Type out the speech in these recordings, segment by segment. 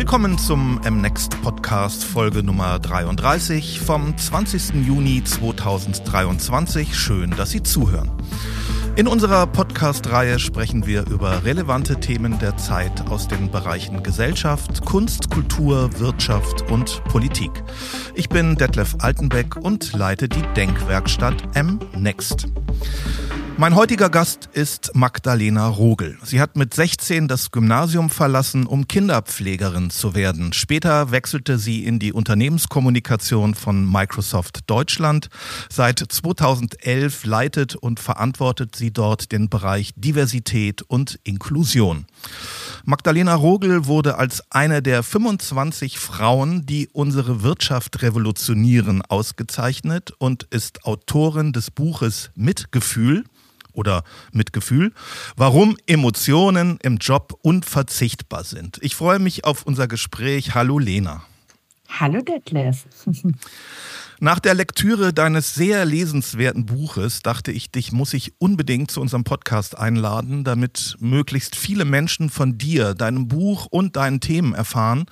Willkommen zum MNext Podcast Folge Nummer 33 vom 20. Juni 2023. Schön, dass Sie zuhören. In unserer Podcast-Reihe sprechen wir über relevante Themen der Zeit aus den Bereichen Gesellschaft, Kunst, Kultur, Wirtschaft und Politik. Ich bin Detlef Altenbeck und leite die Denkwerkstatt MNext. Mein heutiger Gast ist Magdalena Rogel. Sie hat mit 16 das Gymnasium verlassen, um Kinderpflegerin zu werden. Später wechselte sie in die Unternehmenskommunikation von Microsoft Deutschland. Seit 2011 leitet und verantwortet sie dort den Bereich Diversität und Inklusion. Magdalena Rogel wurde als eine der 25 Frauen, die unsere Wirtschaft revolutionieren, ausgezeichnet und ist Autorin des Buches Mitgefühl oder mit Gefühl, warum Emotionen im Job unverzichtbar sind. Ich freue mich auf unser Gespräch. Hallo Lena. Hallo Detlef. Nach der Lektüre deines sehr lesenswerten Buches dachte ich, dich muss ich unbedingt zu unserem Podcast einladen, damit möglichst viele Menschen von dir, deinem Buch und deinen Themen erfahren,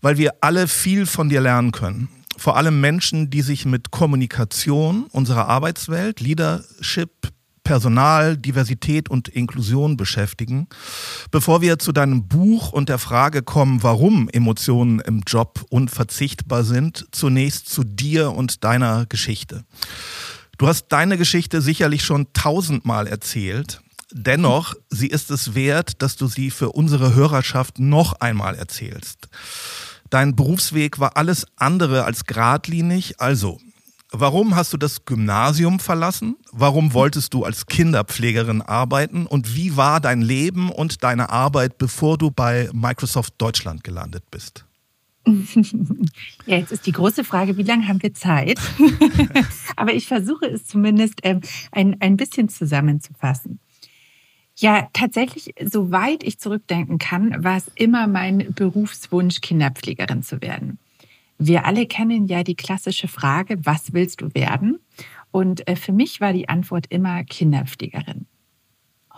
weil wir alle viel von dir lernen können. Vor allem Menschen, die sich mit Kommunikation unserer Arbeitswelt, Leadership, Personal, Diversität und Inklusion beschäftigen. Bevor wir zu deinem Buch und der Frage kommen, warum Emotionen im Job unverzichtbar sind, zunächst zu dir und deiner Geschichte. Du hast deine Geschichte sicherlich schon tausendmal erzählt. Dennoch, sie ist es wert, dass du sie für unsere Hörerschaft noch einmal erzählst. Dein Berufsweg war alles andere als geradlinig, also Warum hast du das Gymnasium verlassen? Warum wolltest du als Kinderpflegerin arbeiten? Und wie war dein Leben und deine Arbeit, bevor du bei Microsoft Deutschland gelandet bist? Ja, jetzt ist die große Frage, wie lange haben wir Zeit? Aber ich versuche es zumindest ähm, ein, ein bisschen zusammenzufassen. Ja, tatsächlich, soweit ich zurückdenken kann, war es immer mein Berufswunsch, Kinderpflegerin zu werden. Wir alle kennen ja die klassische Frage, was willst du werden? Und äh, für mich war die Antwort immer Kinderpflegerin.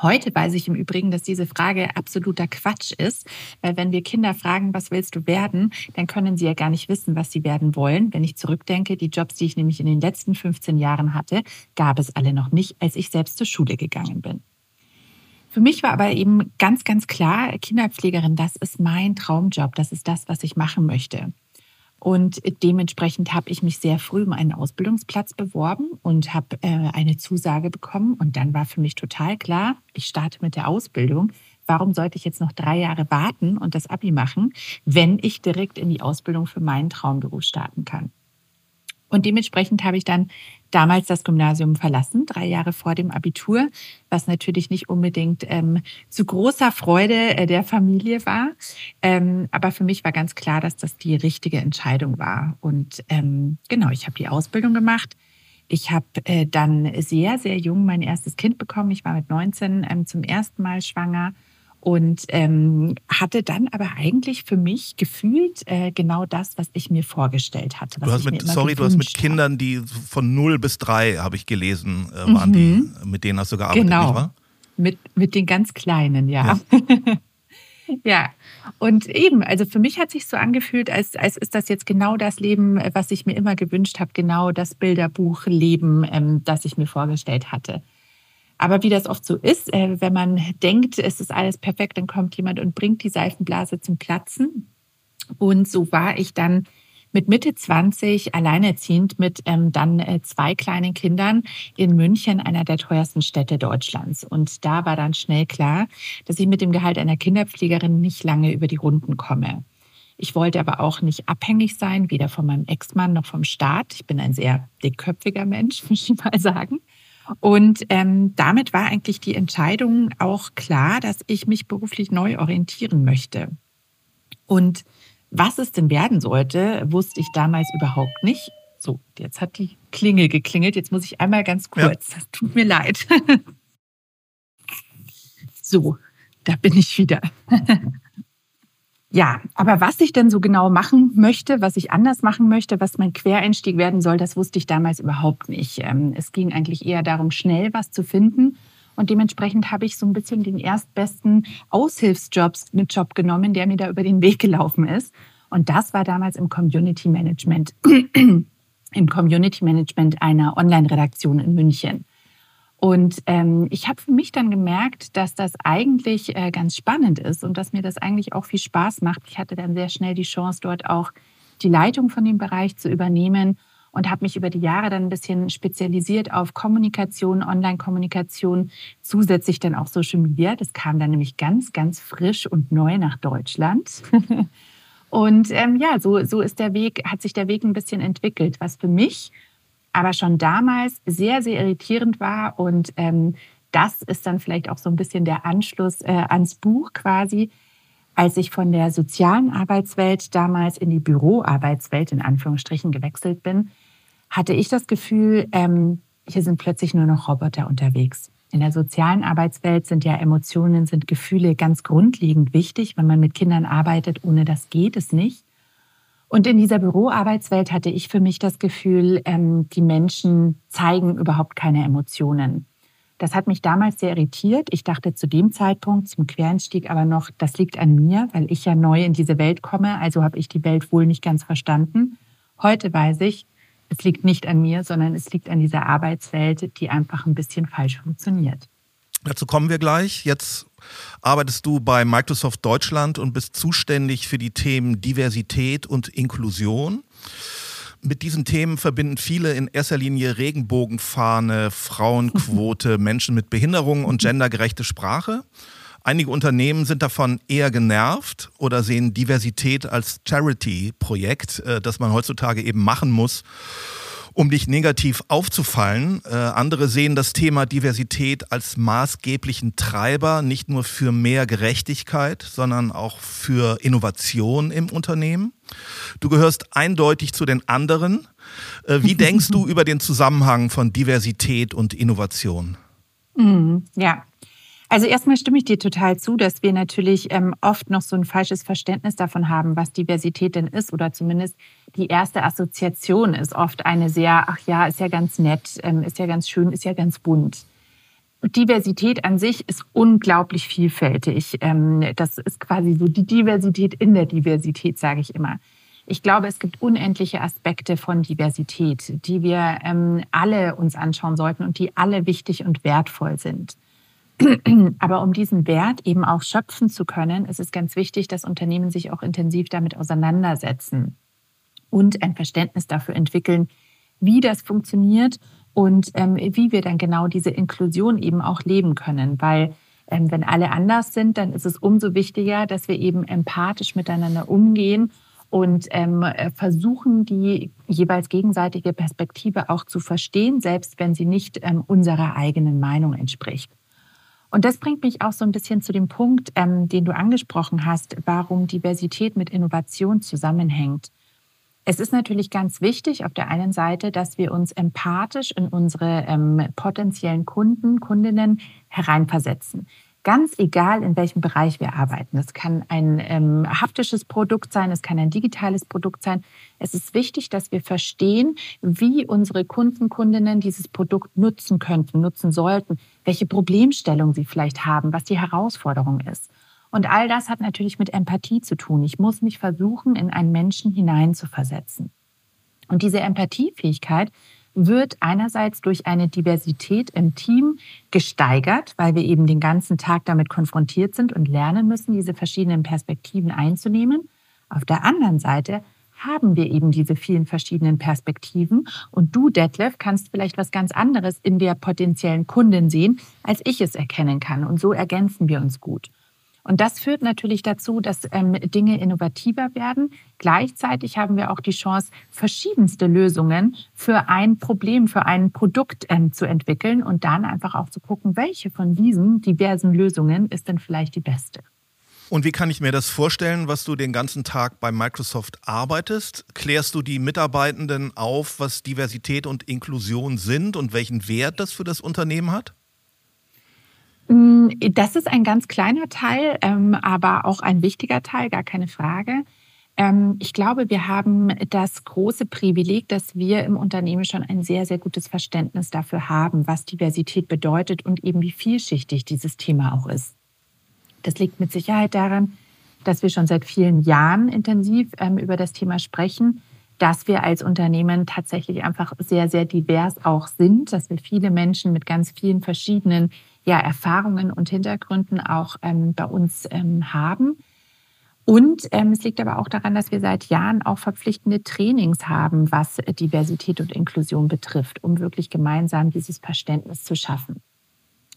Heute weiß ich im Übrigen, dass diese Frage absoluter Quatsch ist, weil wenn wir Kinder fragen, was willst du werden, dann können sie ja gar nicht wissen, was sie werden wollen. Wenn ich zurückdenke, die Jobs, die ich nämlich in den letzten 15 Jahren hatte, gab es alle noch nicht, als ich selbst zur Schule gegangen bin. Für mich war aber eben ganz, ganz klar, Kinderpflegerin, das ist mein Traumjob, das ist das, was ich machen möchte. Und dementsprechend habe ich mich sehr früh um einen Ausbildungsplatz beworben und habe äh, eine Zusage bekommen. Und dann war für mich total klar, ich starte mit der Ausbildung. Warum sollte ich jetzt noch drei Jahre warten und das Abi machen, wenn ich direkt in die Ausbildung für meinen Traumberuf starten kann? Und dementsprechend habe ich dann damals das Gymnasium verlassen, drei Jahre vor dem Abitur, was natürlich nicht unbedingt ähm, zu großer Freude äh, der Familie war. Ähm, aber für mich war ganz klar, dass das die richtige Entscheidung war. Und ähm, genau, ich habe die Ausbildung gemacht. Ich habe äh, dann sehr, sehr jung mein erstes Kind bekommen. Ich war mit 19 ähm, zum ersten Mal schwanger und ähm, hatte dann aber eigentlich für mich gefühlt äh, genau das, was ich mir vorgestellt hatte. du hast mit, sorry, du hast mit Kindern, die von 0 bis 3, habe ich gelesen, äh, waren mhm. die, mit denen hast du gearbeitet, genau. nicht wahr? Mit, mit den ganz Kleinen, ja. Ja. ja. und eben, also für mich hat sich so angefühlt, als, als ist das jetzt genau das Leben, was ich mir immer gewünscht habe, genau das Bilderbuchleben, ähm, das ich mir vorgestellt hatte. Aber wie das oft so ist, äh, wenn man denkt, es ist alles perfekt, dann kommt jemand und bringt die Seifenblase zum Platzen. Und so war ich dann mit Mitte 20 alleinerziehend mit ähm, dann äh, zwei kleinen Kindern in München, einer der teuersten Städte Deutschlands. Und da war dann schnell klar, dass ich mit dem Gehalt einer Kinderpflegerin nicht lange über die Runden komme. Ich wollte aber auch nicht abhängig sein, weder von meinem Ex-Mann noch vom Staat. Ich bin ein sehr dickköpfiger Mensch, muss ich mal sagen. Und ähm, damit war eigentlich die Entscheidung auch klar, dass ich mich beruflich neu orientieren möchte. Und was es denn werden sollte, wusste ich damals überhaupt nicht. So, jetzt hat die Klingel geklingelt. Jetzt muss ich einmal ganz kurz. Ja. Tut mir leid. so, da bin ich wieder. Ja, aber was ich denn so genau machen möchte, was ich anders machen möchte, was mein Quereinstieg werden soll, das wusste ich damals überhaupt nicht. Ähm, es ging eigentlich eher darum, schnell was zu finden Und dementsprechend habe ich so ein bisschen den erstbesten Aushilfsjobs mit Job genommen, der mir da über den Weg gelaufen ist. Und das war damals im Community Management, im Community Management einer Online-Redaktion in München. Und ähm, ich habe für mich dann gemerkt, dass das eigentlich äh, ganz spannend ist und dass mir das eigentlich auch viel Spaß macht. Ich hatte dann sehr schnell die Chance, dort auch die Leitung von dem Bereich zu übernehmen und habe mich über die Jahre dann ein bisschen spezialisiert auf Kommunikation, Online-Kommunikation, zusätzlich dann auch Social Media. Das kam dann nämlich ganz, ganz frisch und neu nach Deutschland. und ähm, ja, so, so ist der Weg, hat sich der Weg ein bisschen entwickelt, was für mich aber schon damals sehr, sehr irritierend war. Und ähm, das ist dann vielleicht auch so ein bisschen der Anschluss äh, ans Buch quasi. Als ich von der sozialen Arbeitswelt damals in die Büroarbeitswelt in Anführungsstrichen gewechselt bin, hatte ich das Gefühl, ähm, hier sind plötzlich nur noch Roboter unterwegs. In der sozialen Arbeitswelt sind ja Emotionen, sind Gefühle ganz grundlegend wichtig. Wenn man mit Kindern arbeitet, ohne das geht es nicht. Und in dieser Büroarbeitswelt hatte ich für mich das Gefühl, ähm, die Menschen zeigen überhaupt keine Emotionen. Das hat mich damals sehr irritiert. Ich dachte zu dem Zeitpunkt, zum Quereinstieg aber noch, das liegt an mir, weil ich ja neu in diese Welt komme, also habe ich die Welt wohl nicht ganz verstanden. Heute weiß ich, es liegt nicht an mir, sondern es liegt an dieser Arbeitswelt, die einfach ein bisschen falsch funktioniert. Dazu kommen wir gleich. Jetzt arbeitest du bei Microsoft Deutschland und bist zuständig für die Themen Diversität und Inklusion. Mit diesen Themen verbinden viele in erster Linie Regenbogenfahne, Frauenquote, Menschen mit Behinderungen und gendergerechte Sprache. Einige Unternehmen sind davon eher genervt oder sehen Diversität als Charity-Projekt, äh, das man heutzutage eben machen muss, um nicht negativ aufzufallen. Äh, andere sehen das Thema Diversität als maßgeblichen Treiber, nicht nur für mehr Gerechtigkeit, sondern auch für Innovation im Unternehmen. Du gehörst eindeutig zu den anderen. Äh, wie denkst du über den Zusammenhang von Diversität und Innovation? Mm, ja, also erstmal stimme ich dir total zu, dass wir natürlich ähm, oft noch so ein falsches Verständnis davon haben, was Diversität denn ist oder zumindest die erste Assoziation ist oft eine sehr, ach ja, ist ja ganz nett, ähm, ist ja ganz schön, ist ja ganz bunt. Diversität an sich ist unglaublich vielfältig. Ähm, das ist quasi so die Diversität in der Diversität, sage ich immer. Ich glaube, es gibt unendliche Aspekte von Diversität, die wir ähm, alle uns anschauen sollten und die alle wichtig und wertvoll sind. Aber um diesen Wert eben auch schöpfen zu können, ist es ganz wichtig, dass Unternehmen sich auch intensiv damit auseinandersetzen und ein Verständnis dafür entwickeln, wie das funktioniert und ähm, wie wir dann genau diese Inklusion eben auch leben können. Weil ähm, wenn alle anders sind, dann ist es umso wichtiger, dass wir eben empathisch miteinander umgehen und ähm, versuchen, die jeweils gegenseitige Perspektive auch zu verstehen, selbst wenn sie nicht ähm, unserer eigenen Meinung entspricht. Und das bringt mich auch so ein bisschen zu dem Punkt, ähm, den du angesprochen hast, warum Diversität mit Innovation zusammenhängt. Es ist natürlich ganz wichtig auf der einen Seite, dass wir uns empathisch in unsere ähm, potenziellen Kunden, Kundinnen hereinversetzen. Ganz egal, in welchem Bereich wir arbeiten. Es kann ein ähm, haptisches Produkt sein, es kann ein digitales Produkt sein. Es ist wichtig, dass wir verstehen, wie unsere Kunden, Kundinnen dieses Produkt nutzen könnten, nutzen sollten, welche Problemstellung sie vielleicht haben, was die Herausforderung ist. Und all das hat natürlich mit Empathie zu tun. Ich muss mich versuchen, in einen Menschen hineinzuversetzen. Und diese Empathiefähigkeit wird einerseits durch eine Diversität im Team gesteigert, weil wir eben den ganzen Tag damit konfrontiert sind und lernen müssen, diese verschiedenen Perspektiven einzunehmen. Auf der anderen Seite haben wir eben diese vielen verschiedenen Perspektiven. Und du, Detlef, kannst vielleicht was ganz anderes in der potenziellen Kundin sehen, als ich es erkennen kann. Und so ergänzen wir uns gut. Und das führt natürlich dazu, dass ähm, Dinge innovativer werden. Gleichzeitig haben wir auch die Chance, verschiedenste Lösungen für ein Problem, für ein Produkt ähm, zu entwickeln und dann einfach auch zu gucken, welche von diesen diversen Lösungen ist denn vielleicht die beste. Und wie kann ich mir das vorstellen, was du den ganzen Tag bei Microsoft arbeitest? Klärst du die Mitarbeitenden auf, was Diversität und Inklusion sind und welchen Wert das für das Unternehmen hat? Mm, das ist ein ganz kleiner Teil, ähm, aber auch ein wichtiger Teil, gar keine Frage. Ähm, ich glaube, wir haben das große Privileg, dass wir im Unternehmen schon ein sehr, sehr gutes Verständnis dafür haben, was Diversität bedeutet und eben wie vielschichtig dieses Thema auch ist. Das liegt mit Sicherheit daran, dass wir schon seit vielen Jahren intensiv ähm, über das Thema sprechen, dass wir als Unternehmen tatsächlich einfach sehr, sehr divers auch sind, dass wir viele Menschen mit ganz vielen verschiedenen ja, Erfahrungen und Hintergründen auch ähm, bei uns ähm, haben. Und ähm, es liegt aber auch daran, dass wir seit Jahren auch verpflichtende Trainings haben, was Diversität und Inklusion betrifft, um wirklich gemeinsam dieses Verständnis zu schaffen.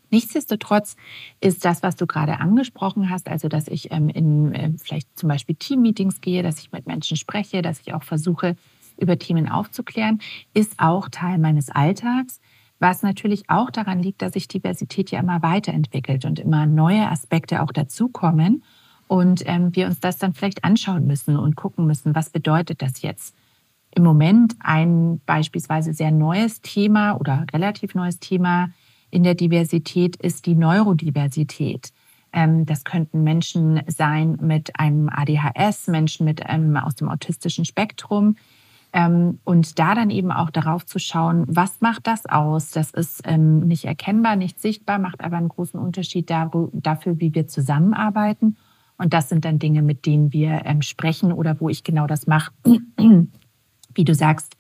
Nichtsdestotrotz ist das, was du gerade angesprochen hast, also dass ich ähm, in äh, vielleicht zum Beispiel Teammeetings gehe, dass ich mit Menschen spreche, dass ich auch versuche, über Themen aufzuklären, ist auch Teil meines Alltags. Was natürlich auch daran liegt, dass sich Diversität ja immer weiterentwickelt und immer neue Aspekte auch dazukommen und ähm, wir uns das dann vielleicht anschauen müssen und gucken müssen, was bedeutet das jetzt? Im Moment ein beispielsweise sehr neues Thema oder relativ neues Thema in der Diversität ist die Neurodiversität. Ähm, das könnten Menschen sein mit einem ADHS, Menschen mit einem aus dem autistischen Spektrum. Ähm, und da dann eben auch darauf zu schauen, was macht das aus? Das ist ähm, nicht erkennbar, nicht sichtbar, macht aber einen großen Unterschied dafür, wie wir zusammenarbeiten und das sind dann Dinge, mit denen wir ähm, sprechen oder wo ich genau das mache, wie du sagst,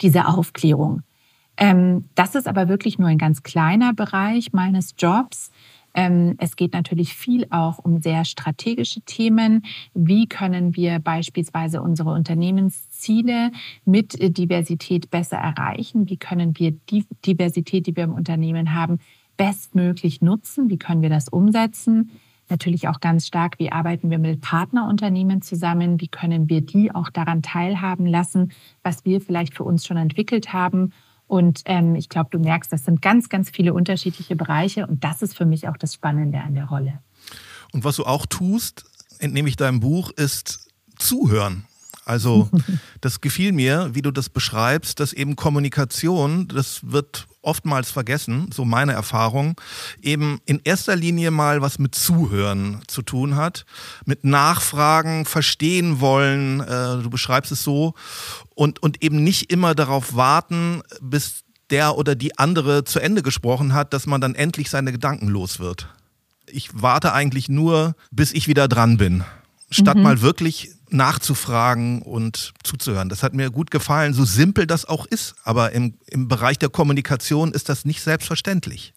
diese Aufklärung. Das ist aber wirklich nur ein ganz kleiner Bereich meines Jobs. Ähm, es geht natürlich viel auch um sehr strategische Themen. Wie können wir beispielsweise unsere Unternehmensziele mit äh, Diversität besser erreichen? Wie können wir die Diversität, die wir im Unternehmen haben, bestmöglich nutzen? Wie können wir das umsetzen? natürlich auch ganz stark, wie arbeiten wir mit Partnerunternehmen zusammen, wie können wir die auch daran teilhaben lassen, was wir vielleicht für uns schon entwickelt haben. Und ähm, ich glaube, du merkst, das sind ganz, ganz viele unterschiedliche Bereiche und das ist für mich auch das Spannende an der Rolle. Und was du auch tust, entnehme ich deinem Buch, ist zuhören. Also das gefiel mir, wie du das beschreibst, dass eben Kommunikation, das wird oftmals vergessen, so meine Erfahrung, eben in erster Linie mal was mit Zuhören zu tun hat, mit Nachfragen, verstehen wollen, äh, du beschreibst es so, und, und eben nicht immer darauf warten, bis der oder die andere zu Ende gesprochen hat, dass man dann endlich seine Gedanken los wird. Ich warte eigentlich nur, bis ich wieder dran bin, statt mhm. mal wirklich nachzufragen und zuzuhören. Das hat mir gut gefallen, so simpel das auch ist. Aber im, im Bereich der Kommunikation ist das nicht selbstverständlich.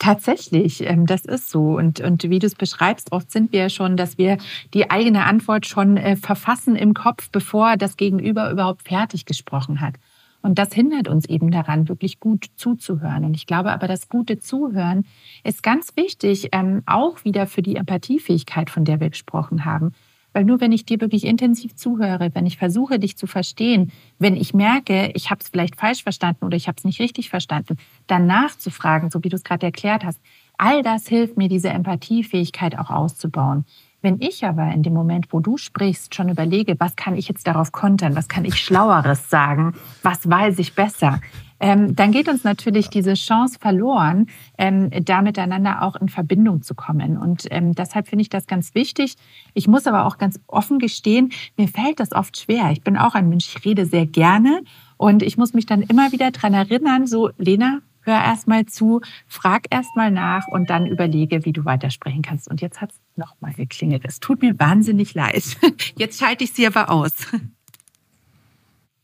Tatsächlich, ähm, das ist so. Und, und wie du es beschreibst, oft sind wir schon, dass wir die eigene Antwort schon äh, verfassen im Kopf, bevor das Gegenüber überhaupt fertig gesprochen hat. Und das hindert uns eben daran, wirklich gut zuzuhören. Und ich glaube aber, das gute Zuhören ist ganz wichtig, ähm, auch wieder für die Empathiefähigkeit, von der wir gesprochen haben. Weil nur wenn ich dir wirklich intensiv zuhöre, wenn ich versuche, dich zu verstehen, wenn ich merke, ich habe es vielleicht falsch verstanden oder ich habe es nicht richtig verstanden, dann nachzufragen, so wie du es gerade erklärt hast, all das hilft mir, diese Empathiefähigkeit auch auszubauen. Wenn ich aber in dem Moment, wo du sprichst, schon überlege, was kann ich jetzt darauf kontern, was kann ich Schlaueres sagen, was weiß ich besser, ähm, dann geht uns natürlich diese Chance verloren, ähm, da miteinander auch in Verbindung zu kommen. Und ähm, deshalb finde ich das ganz wichtig. Ich muss aber auch ganz offen gestehen, mir fällt das oft schwer. Ich bin auch ein Mensch, ich rede sehr gerne und ich muss mich dann immer wieder dran erinnern, so, Lena, hör erst mal zu, frag erst mal nach und dann überlege, wie du weitersprechen kannst. Und jetzt hat es nochmal geklingelt. Es tut mir wahnsinnig leid. Jetzt schalte ich sie aber aus.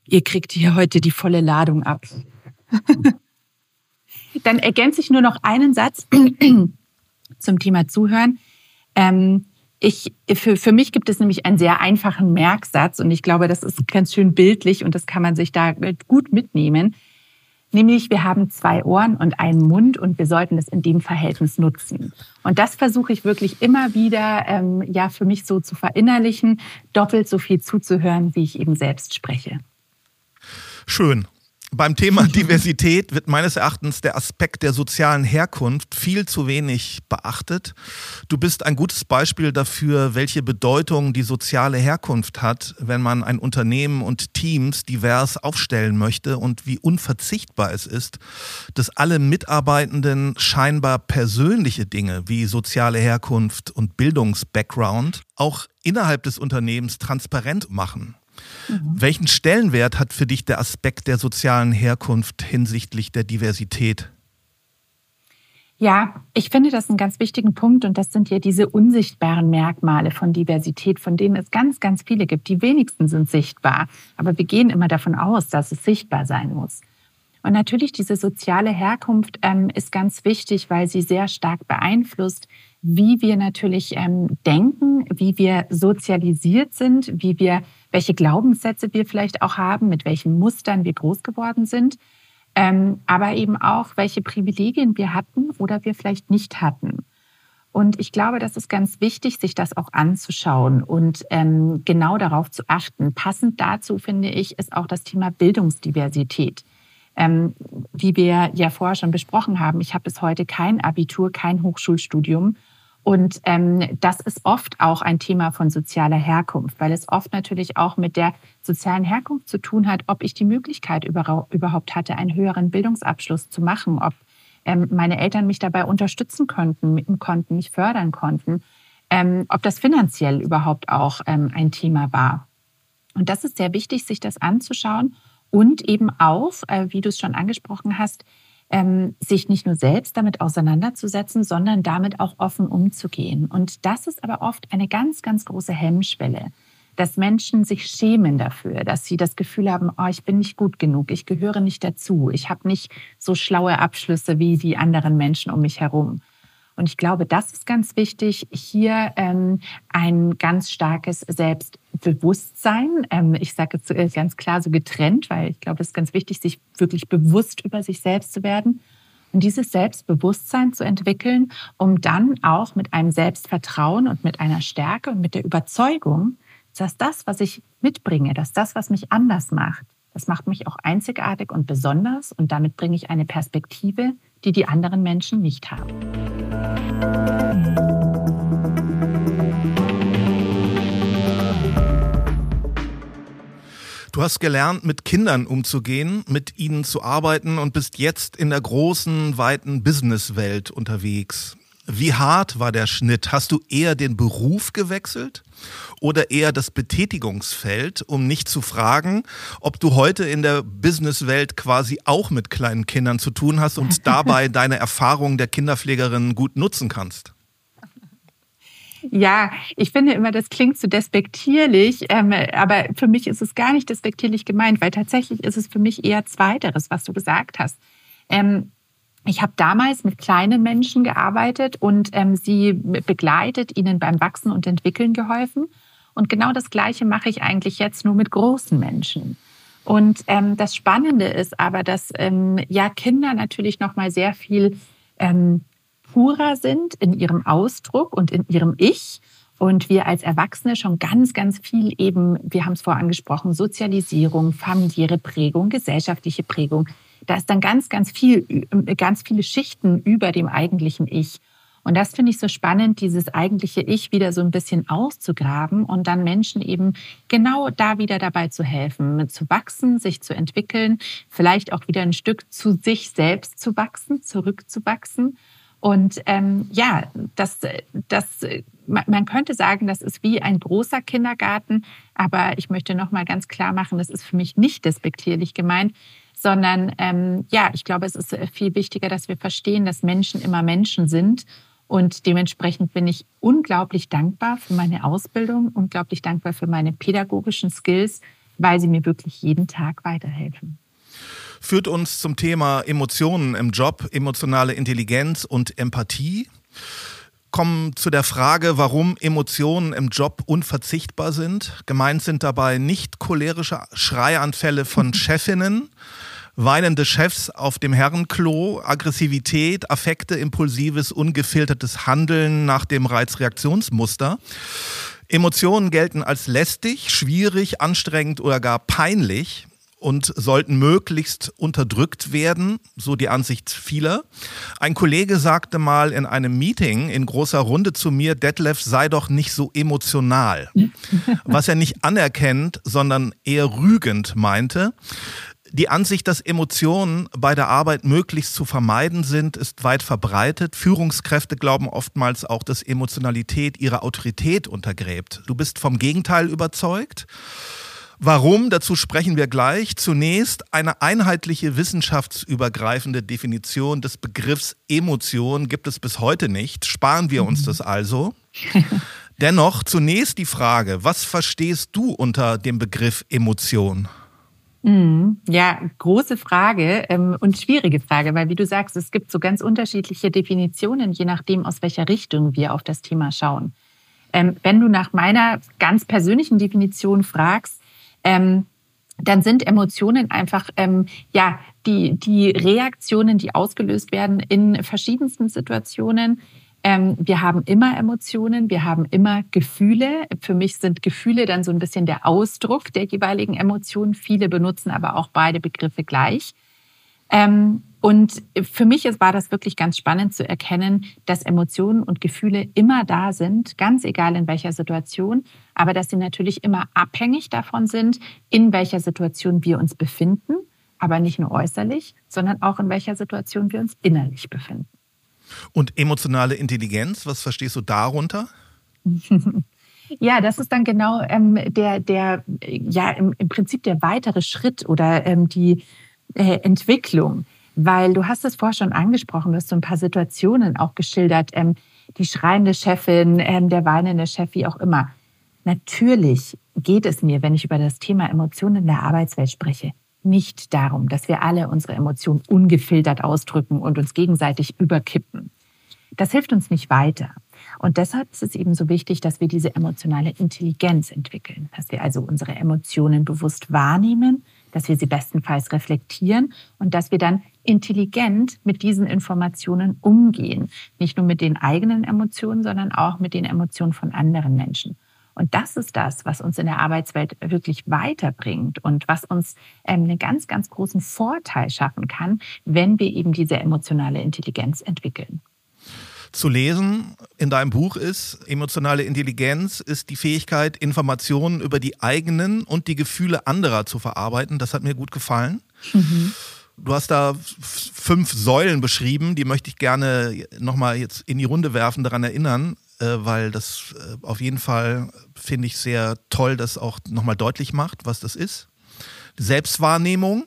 Ihr kriegt hier heute die volle Ladung ab. Dann ergänze ich nur noch einen Satz zum Thema Zuhören. Ähm, ich, für, für mich gibt es nämlich einen sehr einfachen Merksatz und ich glaube, das ist ganz schön bildlich und das kann man sich da gut mitnehmen. Nämlich, wir haben zwei Ohren und einen Mund und wir sollten es in dem Verhältnis nutzen. Und das versuche ich wirklich immer wieder, ähm, ja, für mich so zu verinnerlichen, doppelt so viel zuzuhören, wie ich eben selbst spreche. Schön Beim Thema Diversität wird meines Erachtens der Aspekt der sozialen Herkunft viel zu wenig beachtet. Du bist ein gutes Beispiel dafür, welche Bedeutung die soziale Herkunft hat, wenn man ein Unternehmen und Teams divers aufstellen möchte und wie unverzichtbar es ist, dass alle Mitarbeitenden scheinbar persönliche Dinge wie soziale Herkunft und Bildungsbackground auch innerhalb des Unternehmens transparent machen. Mhm. Welchen Stellenwert hat für dich der Aspekt der sozialen Herkunft hinsichtlich der Diversität? Ja, ich finde das einen ganz wichtigen Punkt und das sind ja diese unsichtbaren Merkmale von Diversität, von denen es ganz, ganz viele gibt. Die wenigsten sind sichtbar, aber wir gehen immer davon aus, dass es sichtbar sein muss. Und natürlich diese soziale Herkunft ähm, ist ganz wichtig, weil sie sehr stark beeinflusst, wie wir natürlich ähm, denken, wie wir sozialisiert sind, wie wir welche Glaubenssätze wir vielleicht auch haben, mit welchen Mustern wir groß geworden sind, ähm, aber eben auch, welche Privilegien wir hatten oder wir vielleicht nicht hatten. Und ich glaube, das ist ganz wichtig, sich das auch anzuschauen und ähm, genau darauf zu achten. Passend dazu, finde ich, ist auch das Thema Bildungsdiversität. Ähm, wie wir ja vorher schon besprochen haben, ich habe bis heute kein Abitur, kein Hochschulstudium und ähm, das ist oft auch ein Thema von sozialer Herkunft, weil es oft natürlich auch mit der sozialen Herkunft zu tun hat, ob ich die Möglichkeit überhaupt hatte, einen höheren Bildungsabschluss zu machen, ob ähm, meine Eltern mich dabei unterstützen konnten, konnten mich fördern konnten, ähm, ob das finanziell überhaupt auch ähm, ein Thema war. Und das ist sehr wichtig, sich das anzuschauen und eben auch, äh, wie du es schon angesprochen hast, ähm, sich nicht nur selbst damit auseinanderzusetzen, sondern damit auch offen umzugehen. Und das ist aber oft eine ganz, ganz große Hemmschwelle, dass Menschen sich schämen dafür, dass sie das Gefühl haben, oh, ich bin nicht gut genug, ich gehöre nicht dazu, ich habe nicht so schlaue Abschlüsse wie die anderen Menschen um mich herum. Und ich glaube, das ist ganz wichtig, hier ähm, ein ganz starkes Selbstbewusstsein. Ähm, ich sage jetzt äh, ganz klar so getrennt, weil ich glaube, es ist ganz wichtig, sich wirklich bewusst über sich selbst zu werden. Und dieses Selbstbewusstsein zu entwickeln, um dann auch mit einem Selbstvertrauen und mit einer Stärke und mit der Überzeugung, dass das, was ich mitbringe, dass das, was mich anders macht, das macht mich auch einzigartig und besonders und damit bringe ich eine Perspektive, die die anderen Menschen nicht haben. Du hast gelernt, mit Kindern umzugehen, mit ihnen zu arbeiten und bist jetzt in der großen, weiten Businesswelt unterwegs. Wie hart war der Schnitt? Hast du eher den Beruf gewechselt oder eher das Betätigungsfeld, um nicht zu fragen, ob du heute in der Businesswelt quasi auch mit kleinen Kindern zu tun hast und dabei deine Erfahrung der Kinderpflegerin gut nutzen kannst? Ja, ich finde immer, das klingt zu so despektierlich, ähm, aber für mich ist es gar nicht despektierlich gemeint, weil tatsächlich ist es für mich eher Zweiteres, was du gesagt hast. Ähm, ich habe damals mit kleinen Menschen gearbeitet und ähm, sie begleitet, ihnen beim Wachsen und Entwickeln geholfen. Und genau das Gleiche mache ich eigentlich jetzt nur mit großen Menschen. Und ähm, das Spannende ist aber, dass ähm, ja Kinder natürlich noch mal sehr viel ähm, purer sind in ihrem Ausdruck und in ihrem Ich. Und wir als Erwachsene schon ganz, ganz viel eben, wir haben es vorher angesprochen, Sozialisierung, familiäre Prägung, gesellschaftliche Prägung, da ist dann ganz, ganz viel, ganz viele Schichten über dem eigentlichen Ich. Und das finde ich so spannend, dieses eigentliche Ich wieder so ein bisschen auszugraben und dann Menschen eben genau da wieder dabei zu helfen, zu wachsen, sich zu entwickeln, vielleicht auch wieder ein Stück zu sich selbst zu wachsen, zurückzuwachsen. Und ähm, ja, das, das, man könnte sagen, das ist wie ein großer Kindergarten, aber ich möchte noch mal ganz klar machen, das ist für mich nicht despektierlich gemeint, sondern ähm, ja, ich glaube, es ist äh, viel wichtiger, dass wir verstehen, dass Menschen immer Menschen sind. Und dementsprechend bin ich unglaublich dankbar für meine Ausbildung, unglaublich dankbar für meine pädagogischen Skills, weil sie mir wirklich jeden Tag weiterhelfen. Führt uns zum Thema Emotionen im Job, emotionale Intelligenz und Empathie kommen zu der Frage, warum Emotionen im Job unverzichtbar sind. Gemeint sind dabei nicht cholerische Schreianfälle von Chefinnen, weinende Chefs auf dem Herrenklo, Aggressivität, Affekte, impulsives, ungefiltertes Handeln nach dem Reizreaktionsmuster. Emotionen gelten als lästig, schwierig, anstrengend oder gar peinlich. Und sollten möglichst unterdrückt werden, so die Ansicht vieler. Ein Kollege sagte mal in einem Meeting in großer Runde zu mir, Detlef sei doch nicht so emotional, was er nicht anerkennt, sondern eher rügend meinte. Die Ansicht, dass Emotionen bei der Arbeit möglichst zu vermeiden sind, ist weit verbreitet. Führungskräfte glauben oftmals auch, dass Emotionalität ihre Autorität untergräbt. Du bist vom Gegenteil überzeugt. Warum? Dazu sprechen wir gleich. Zunächst eine einheitliche wissenschaftsübergreifende Definition des Begriffs Emotion gibt es bis heute nicht. Sparen wir uns das also. Dennoch zunächst die Frage, was verstehst du unter dem Begriff Emotion? Mhm. Ja, große Frage ähm, und schwierige Frage, weil wie du sagst, es gibt so ganz unterschiedliche Definitionen, je nachdem, aus welcher Richtung wir auf das Thema schauen. Ähm, wenn du nach meiner ganz persönlichen Definition fragst, ähm, dann sind Emotionen einfach ähm, ja die die Reaktionen, die ausgelöst werden in verschiedensten Situationen. Ähm, wir haben immer Emotionen, wir haben immer Gefühle. Für mich sind Gefühle dann so ein bisschen der Ausdruck der jeweiligen Emotionen. Viele benutzen aber auch beide Begriffe gleich. Ähm, und für mich war das wirklich ganz spannend zu erkennen, dass Emotionen und Gefühle immer da sind, ganz egal in welcher Situation, aber dass sie natürlich immer abhängig davon sind, in welcher Situation wir uns befinden, aber nicht nur äußerlich, sondern auch in welcher Situation wir uns innerlich befinden. Und emotionale Intelligenz, was verstehst du darunter? Ja, das ist dann genau ähm, der, der, ja, im, im, Prinzip der weitere Schritt oder ähm, die äh, Entwicklung. Weil du hast es vorher schon angesprochen, du hast so ein paar Situationen auch geschildert, ähm, die schreiende Chefin, ähm, der weinende Chef, wie auch immer. Natürlich geht es mir, wenn ich über das Thema Emotionen in der Arbeitswelt spreche, nicht darum, dass wir alle unsere Emotionen ungefiltert ausdrücken und uns gegenseitig überkippen. Das hilft uns nicht weiter. Und deshalb ist es eben so wichtig, dass wir diese emotionale Intelligenz entwickeln, dass wir also unsere Emotionen bewusst wahrnehmen, dass wir sie bestenfalls reflektieren und dass wir dann intelligent mit diesen Informationen umgehen. Nicht nur mit den eigenen Emotionen, sondern auch mit den Emotionen von anderen Menschen. Und das ist das, was uns in der Arbeitswelt wirklich weiterbringt und was uns ähm, einen ganz, ganz großen Vorteil schaffen kann, wenn wir eben diese emotionale Intelligenz entwickeln zu lesen in deinem Buch ist, emotionale Intelligenz ist die Fähigkeit, Informationen über die eigenen und die Gefühle anderer zu verarbeiten. Das hat mir gut gefallen. Mhm. Du hast da fünf Säulen beschrieben, die möchte ich gerne nochmal jetzt in die Runde werfen, daran erinnern, äh, weil das äh, auf jeden Fall finde ich sehr toll, das auch nochmal deutlich macht, was das ist. Selbstwahrnehmung,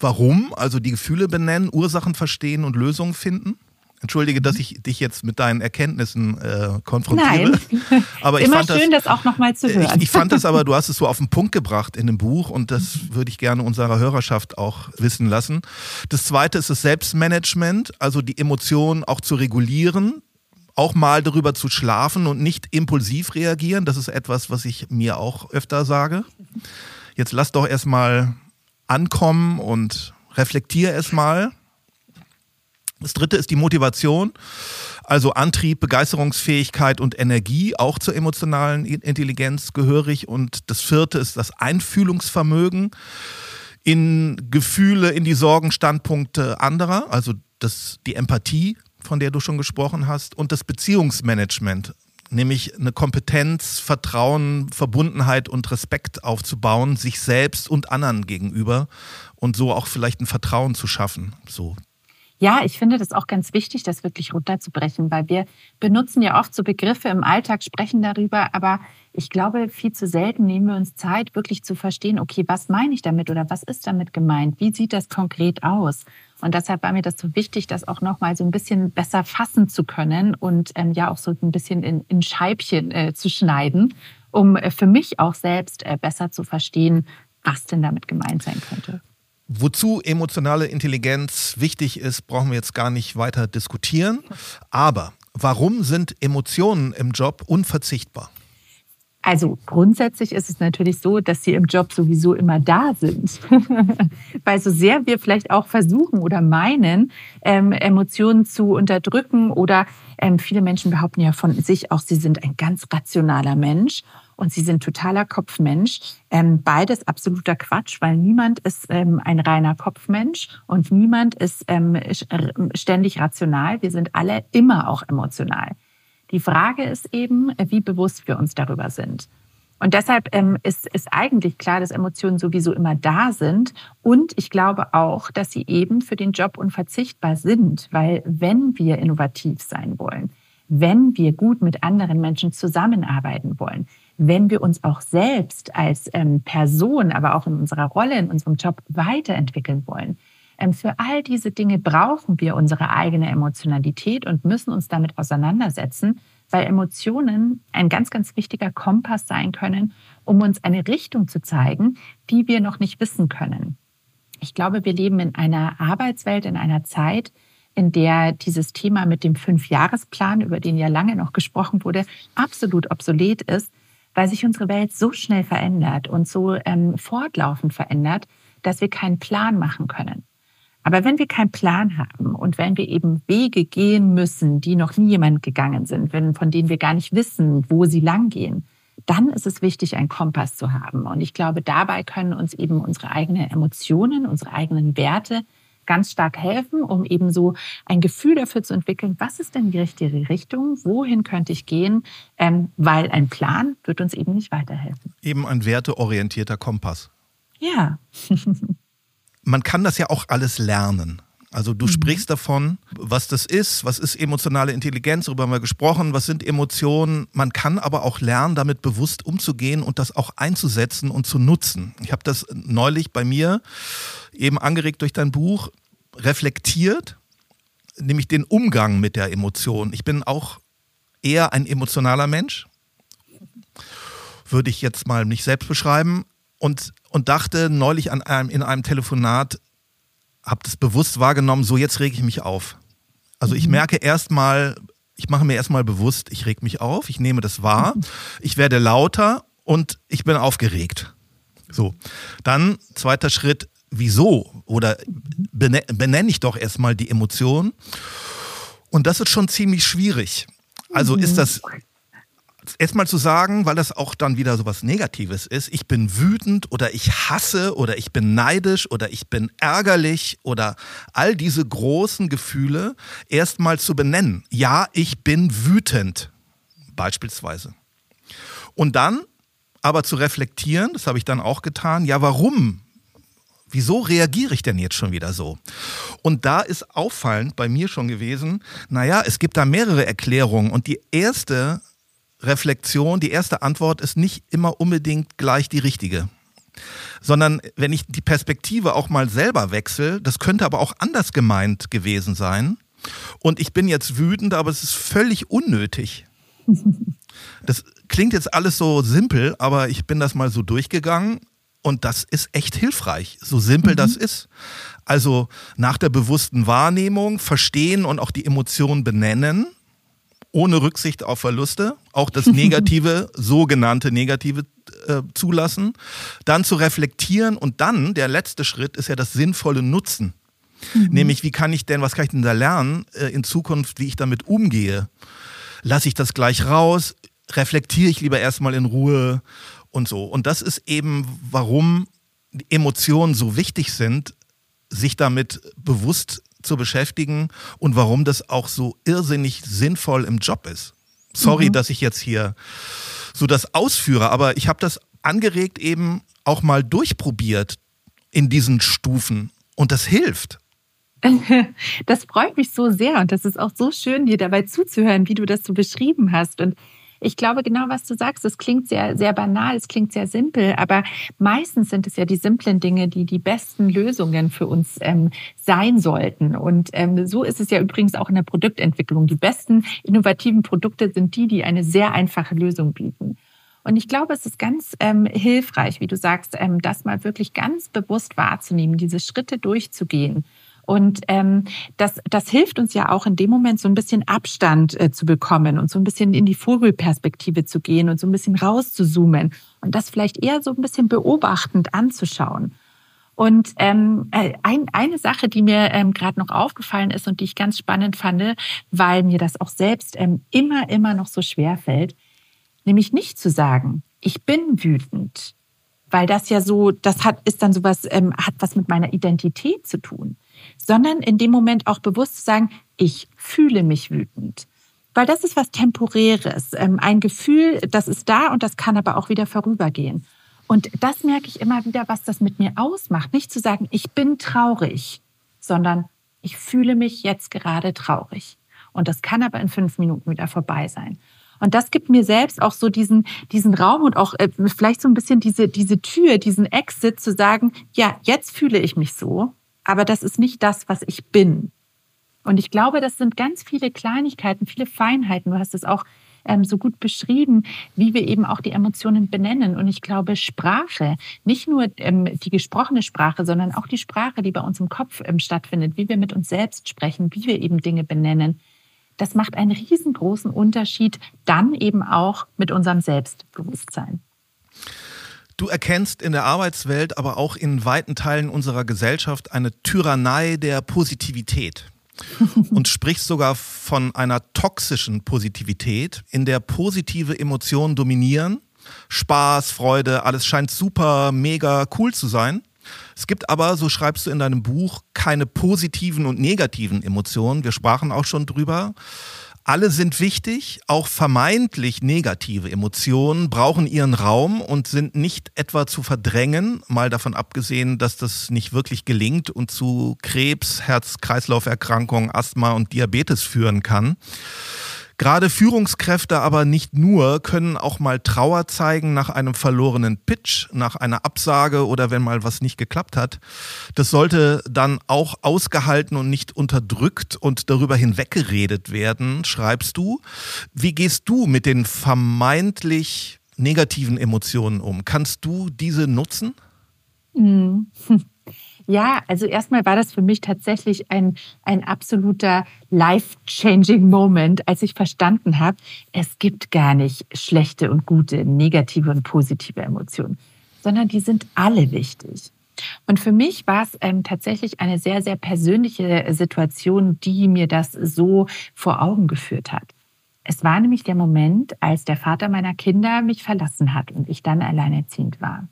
warum, also die Gefühle benennen, Ursachen verstehen und Lösungen finden. Entschuldige, dass ich dich jetzt mit deinen Erkenntnissen äh, konfrontiere. Nein. Aber ich Immer fand schön, das, das auch nochmal zu hören. Ich, ich, fand das aber, du hast es so auf den Punkt gebracht in dem Buch und das würde ich gerne unserer Hörerschaft auch wissen lassen. Das zweite ist das Selbstmanagement, also die Emotionen auch zu regulieren, auch mal darüber zu schlafen und nicht impulsiv reagieren. Das ist etwas, was ich mir auch öfter sage. Jetzt lass doch erstmal ankommen und reflektier erstmal das dritte ist die Motivation, also Antrieb, Begeisterungsfähigkeit und Energie, auch zur emotionalen Intelligenz gehörig. Und das vierte ist das Einfühlungsvermögen in Gefühle, in die Sorgenstandpunkte anderer, also das, die Empathie, von der du schon gesprochen hast, und das Beziehungsmanagement, nämlich eine Kompetenz, Vertrauen, Verbundenheit und Respekt aufzubauen, sich selbst und anderen gegenüber und so auch vielleicht ein Vertrauen zu schaffen. So ja, ich finde das auch ganz wichtig, das wirklich runterzubrechen, weil wir benutzen ja oft so Begriffe im Alltag, sprechen darüber, aber ich glaube, viel zu selten nehmen wir uns Zeit, wirklich zu verstehen, okay, was meine ich damit oder was ist damit gemeint? Wie sieht das konkret aus? Und deshalb war mir das so wichtig, das auch nochmal so ein bisschen besser fassen zu können und ähm, ja auch so ein bisschen in, in Scheibchen äh, zu schneiden, um äh, für mich auch selbst äh, besser zu verstehen, was denn damit gemeint sein könnte. Wozu emotionale Intelligenz wichtig ist, brauchen wir jetzt gar nicht weiter diskutieren. Aber warum sind Emotionen im Job unverzichtbar? Also grundsätzlich ist es natürlich so, dass sie im Job sowieso immer da sind. Weil so sehr wir vielleicht auch versuchen oder meinen, ähm, Emotionen zu unterdrücken oder ähm, viele Menschen behaupten ja von sich auch, sie sind ein ganz rationaler Mensch und sie sind totaler Kopfmensch. Ähm, beides absoluter Quatsch, weil niemand ist ähm, ein reiner Kopfmensch und niemand ist ähm, ständig rational. Wir sind alle immer auch emotional. Die Frage ist eben, wie bewusst wir uns darüber sind. Und deshalb ähm, ist, ist eigentlich klar, dass Emotionen sowieso immer da sind. Und ich glaube auch, dass sie eben für den Job unverzichtbar sind, weil wenn wir innovativ sein wollen, wenn wir gut mit anderen Menschen zusammenarbeiten wollen, wenn wir uns auch selbst als ähm, Person, aber auch in unserer Rolle, in unserem Job weiterentwickeln wollen, ähm, für all diese Dinge brauchen wir unsere eigene Emotionalität und müssen uns damit auseinandersetzen weil Emotionen ein ganz, ganz wichtiger Kompass sein können, um uns eine Richtung zu zeigen, die wir noch nicht wissen können. Ich glaube, wir leben in einer Arbeitswelt, in einer Zeit, in der dieses Thema mit dem Fünfjahresplan, über den ja lange noch gesprochen wurde, absolut obsolet ist, weil sich unsere Welt so schnell verändert und so ähm, fortlaufend verändert, dass wir keinen Plan machen können. Aber wenn wir keinen Plan haben und wenn wir eben Wege gehen müssen, die noch nie jemand gegangen sind, wenn, von denen wir gar nicht wissen, wo sie langgehen, dann ist es wichtig, einen Kompass zu haben. Und ich glaube, dabei können uns eben unsere eigenen Emotionen, unsere eigenen Werte ganz stark helfen, um eben so ein Gefühl dafür zu entwickeln, was ist denn die richtige Richtung, wohin könnte ich gehen, ähm, weil ein Plan wird uns eben nicht weiterhelfen. Eben ein werteorientierter Kompass. Ja. man kann das ja auch alles lernen. Also du mhm. sprichst davon, was das ist, was ist emotionale Intelligenz, darüber haben wir gesprochen, was sind Emotionen. Man kann aber auch lernen, damit bewusst umzugehen und das auch einzusetzen und zu nutzen. Ich habe das neulich bei mir, eben angeregt durch dein Buch, reflektiert, nämlich den Umgang mit der Emotion. Ich bin auch eher ein emotionaler Mensch, würde ich jetzt mal nicht selbst beschreiben, und, und dachte neulich an einem, in einem Telefonat, habe das bewusst wahrgenommen, so jetzt rege ich mich auf. Also ich mhm. merke erstmal, ich mache mir erstmal bewusst, ich reg mich auf, ich nehme das wahr, mhm. ich werde lauter und ich bin aufgeregt. So, dann zweiter Schritt, wieso? Oder benenne ich doch erstmal die Emotion. Und das ist schon ziemlich schwierig. Also ist mhm. das erstmal zu sagen, weil das auch dann wieder so was Negatives ist, ich bin wütend oder ich hasse oder ich bin neidisch oder ich bin ärgerlich oder all diese großen Gefühle erstmal zu benennen. Ja, ich bin wütend, beispielsweise. Und dann aber zu reflektieren, das habe ich dann auch getan, ja, warum Wieso reagiere ich denn jetzt schon wieder so? Und da ist auffallend bei mir schon gewesen, naja, es gibt da mehrere Erklärungen. Und die erste Reflexion, die erste Antwort ist nicht immer unbedingt gleich die richtige. Sondern wenn ich die Perspektive auch mal selber wechsle, das könnte aber auch anders gemeint gewesen sein. Und ich bin jetzt wütend, aber es ist völlig unnötig. Das klingt jetzt alles so simpel, aber ich bin das mal so durchgegangen und das ist echt hilfreich, so simpel mhm. das ist. Also nach der bewussten Wahrnehmung verstehen und auch die Emotionen benennen ohne Rücksicht auf Verluste, auch das negative, sogenannte negative äh, zulassen, dann zu reflektieren und dann, der letzte Schritt ist ja das sinnvolle Nutzen. Mhm. Nämlich, wie kann ich denn, was kann ich denn da lernen äh, in Zukunft, wie ich damit umgehe? Lasse ich das gleich raus? Reflektiere ich lieber erstmal in Ruhe und so. Und das ist eben, warum Emotionen so wichtig sind, sich damit bewusst zu beschäftigen und warum das auch so irrsinnig sinnvoll im Job ist. Sorry, mhm. dass ich jetzt hier so das ausführe, aber ich habe das angeregt eben auch mal durchprobiert in diesen Stufen und das hilft. Das freut mich so sehr und das ist auch so schön, dir dabei zuzuhören, wie du das so beschrieben hast. Und ich glaube genau, was du sagst. Es klingt sehr, sehr banal, es klingt sehr simpel, aber meistens sind es ja die simplen Dinge, die die besten Lösungen für uns ähm, sein sollten. Und ähm, so ist es ja übrigens auch in der Produktentwicklung. Die besten innovativen Produkte sind die, die eine sehr einfache Lösung bieten. Und ich glaube, es ist ganz ähm, hilfreich, wie du sagst, ähm, das mal wirklich ganz bewusst wahrzunehmen, diese Schritte durchzugehen und ähm, das, das hilft uns ja auch in dem Moment so ein bisschen Abstand äh, zu bekommen und so ein bisschen in die Vogelperspektive zu gehen und so ein bisschen rauszuzoomen und das vielleicht eher so ein bisschen beobachtend anzuschauen. Und ähm, äh, ein, eine Sache, die mir ähm, gerade noch aufgefallen ist und die ich ganz spannend fand, weil mir das auch selbst ähm, immer, immer noch so schwer fällt, nämlich nicht zu sagen, ich bin wütend, weil das ja so, das hat, ist dann sowas, ähm, hat was mit meiner Identität zu tun, sondern in dem Moment auch bewusst zu sagen, ich fühle mich wütend. Weil das ist was Temporäres, ähm, ein Gefühl, das ist da und das kann aber auch wieder vorübergehen. Und das merke ich immer wieder, was das mit mir ausmacht. Nicht zu sagen, ich bin traurig, sondern ich fühle mich jetzt gerade traurig. Und das kann aber in fünf Minuten wieder vorbei sein. Und das gibt mir selbst auch so diesen, diesen Raum und auch äh, vielleicht so ein bisschen diese, diese Tür, diesen Exit zu sagen, ja, jetzt fühle ich mich so, aber das ist nicht das, was ich bin. Und ich glaube, das sind ganz viele Kleinigkeiten, viele Feinheiten. Du hast es auch ähm, so gut beschrieben, wie wir eben auch die Emotionen benennen. Und ich glaube, Sprache, nicht nur ähm, die gesprochene Sprache, sondern auch die Sprache, die bei uns im Kopf ähm, stattfindet, wie wir mit uns selbst sprechen, wie wir eben Dinge benennen, das macht einen riesengroßen Unterschied dann eben auch mit unserem Selbstbewusstsein. Du erkennst in der Arbeitswelt, aber auch in weiten Teilen unserer Gesellschaft eine Tyrannei der Positivität und sprichst sogar von einer toxischen Positivität, in der positive Emotionen dominieren. Spaß, Freude, alles scheint super, mega cool zu sein. Es gibt aber, so schreibst du in deinem Buch, keine positiven und negativen Emotionen. Wir sprachen auch schon drüber. Alle sind wichtig, auch vermeintlich negative Emotionen brauchen ihren Raum und sind nicht etwa zu verdrängen, mal davon abgesehen, dass das nicht wirklich gelingt und zu Krebs, Herz-Kreislauf-Erkrankungen, Asthma und Diabetes führen kann. Gerade Führungskräfte aber nicht nur können auch mal Trauer zeigen nach einem verlorenen Pitch, nach einer Absage oder wenn mal was nicht geklappt hat. Das sollte dann auch ausgehalten und nicht unterdrückt und darüber hinweggeredet werden, schreibst du. Wie gehst du mit den vermeintlich negativen Emotionen um? Kannst du diese nutzen? Mhm. Ja, also erstmal war das für mich tatsächlich ein, ein absoluter life-changing Moment, als ich verstanden habe, es gibt gar nicht schlechte und gute, negative und positive Emotionen, sondern die sind alle wichtig. Und für mich war es ähm, tatsächlich eine sehr, sehr persönliche Situation, die mir das so vor Augen geführt hat. Es war nämlich der Moment, als der Vater meiner Kinder mich verlassen hat und ich dann alleinerziehend war.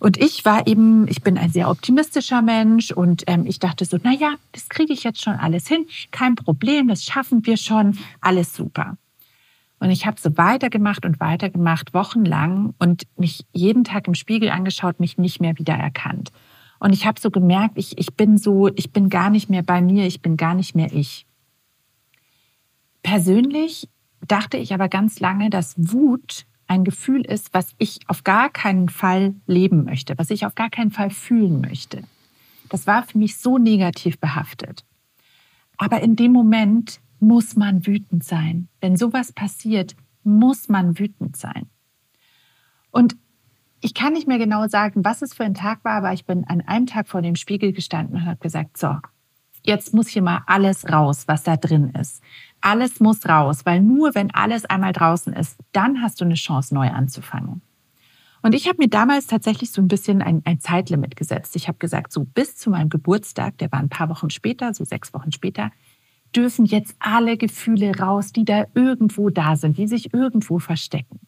Und ich war eben, ich bin ein sehr optimistischer Mensch und ähm, ich dachte so, na ja, das kriege ich jetzt schon alles hin, kein Problem, das schaffen wir schon, alles super. Und ich habe so weitergemacht und weitergemacht, wochenlang und mich jeden Tag im Spiegel angeschaut, mich nicht mehr wiedererkannt. Und ich habe so gemerkt, ich, ich bin so, ich bin gar nicht mehr bei mir, ich bin gar nicht mehr ich. Persönlich dachte ich aber ganz lange, dass Wut ein Gefühl ist, was ich auf gar keinen Fall leben möchte, was ich auf gar keinen Fall fühlen möchte. Das war für mich so negativ behaftet. Aber in dem Moment muss man wütend sein. Wenn sowas passiert, muss man wütend sein. Und ich kann nicht mehr genau sagen, was es für ein Tag war, aber ich bin an einem Tag vor dem Spiegel gestanden und habe gesagt, so, jetzt muss hier mal alles raus, was da drin ist. Alles muss raus, weil nur wenn alles einmal draußen ist, dann hast du eine Chance, neu anzufangen. Und ich habe mir damals tatsächlich so ein bisschen ein, ein Zeitlimit gesetzt. Ich habe gesagt, so bis zu meinem Geburtstag, der war ein paar Wochen später, so sechs Wochen später, dürfen jetzt alle Gefühle raus, die da irgendwo da sind, die sich irgendwo verstecken.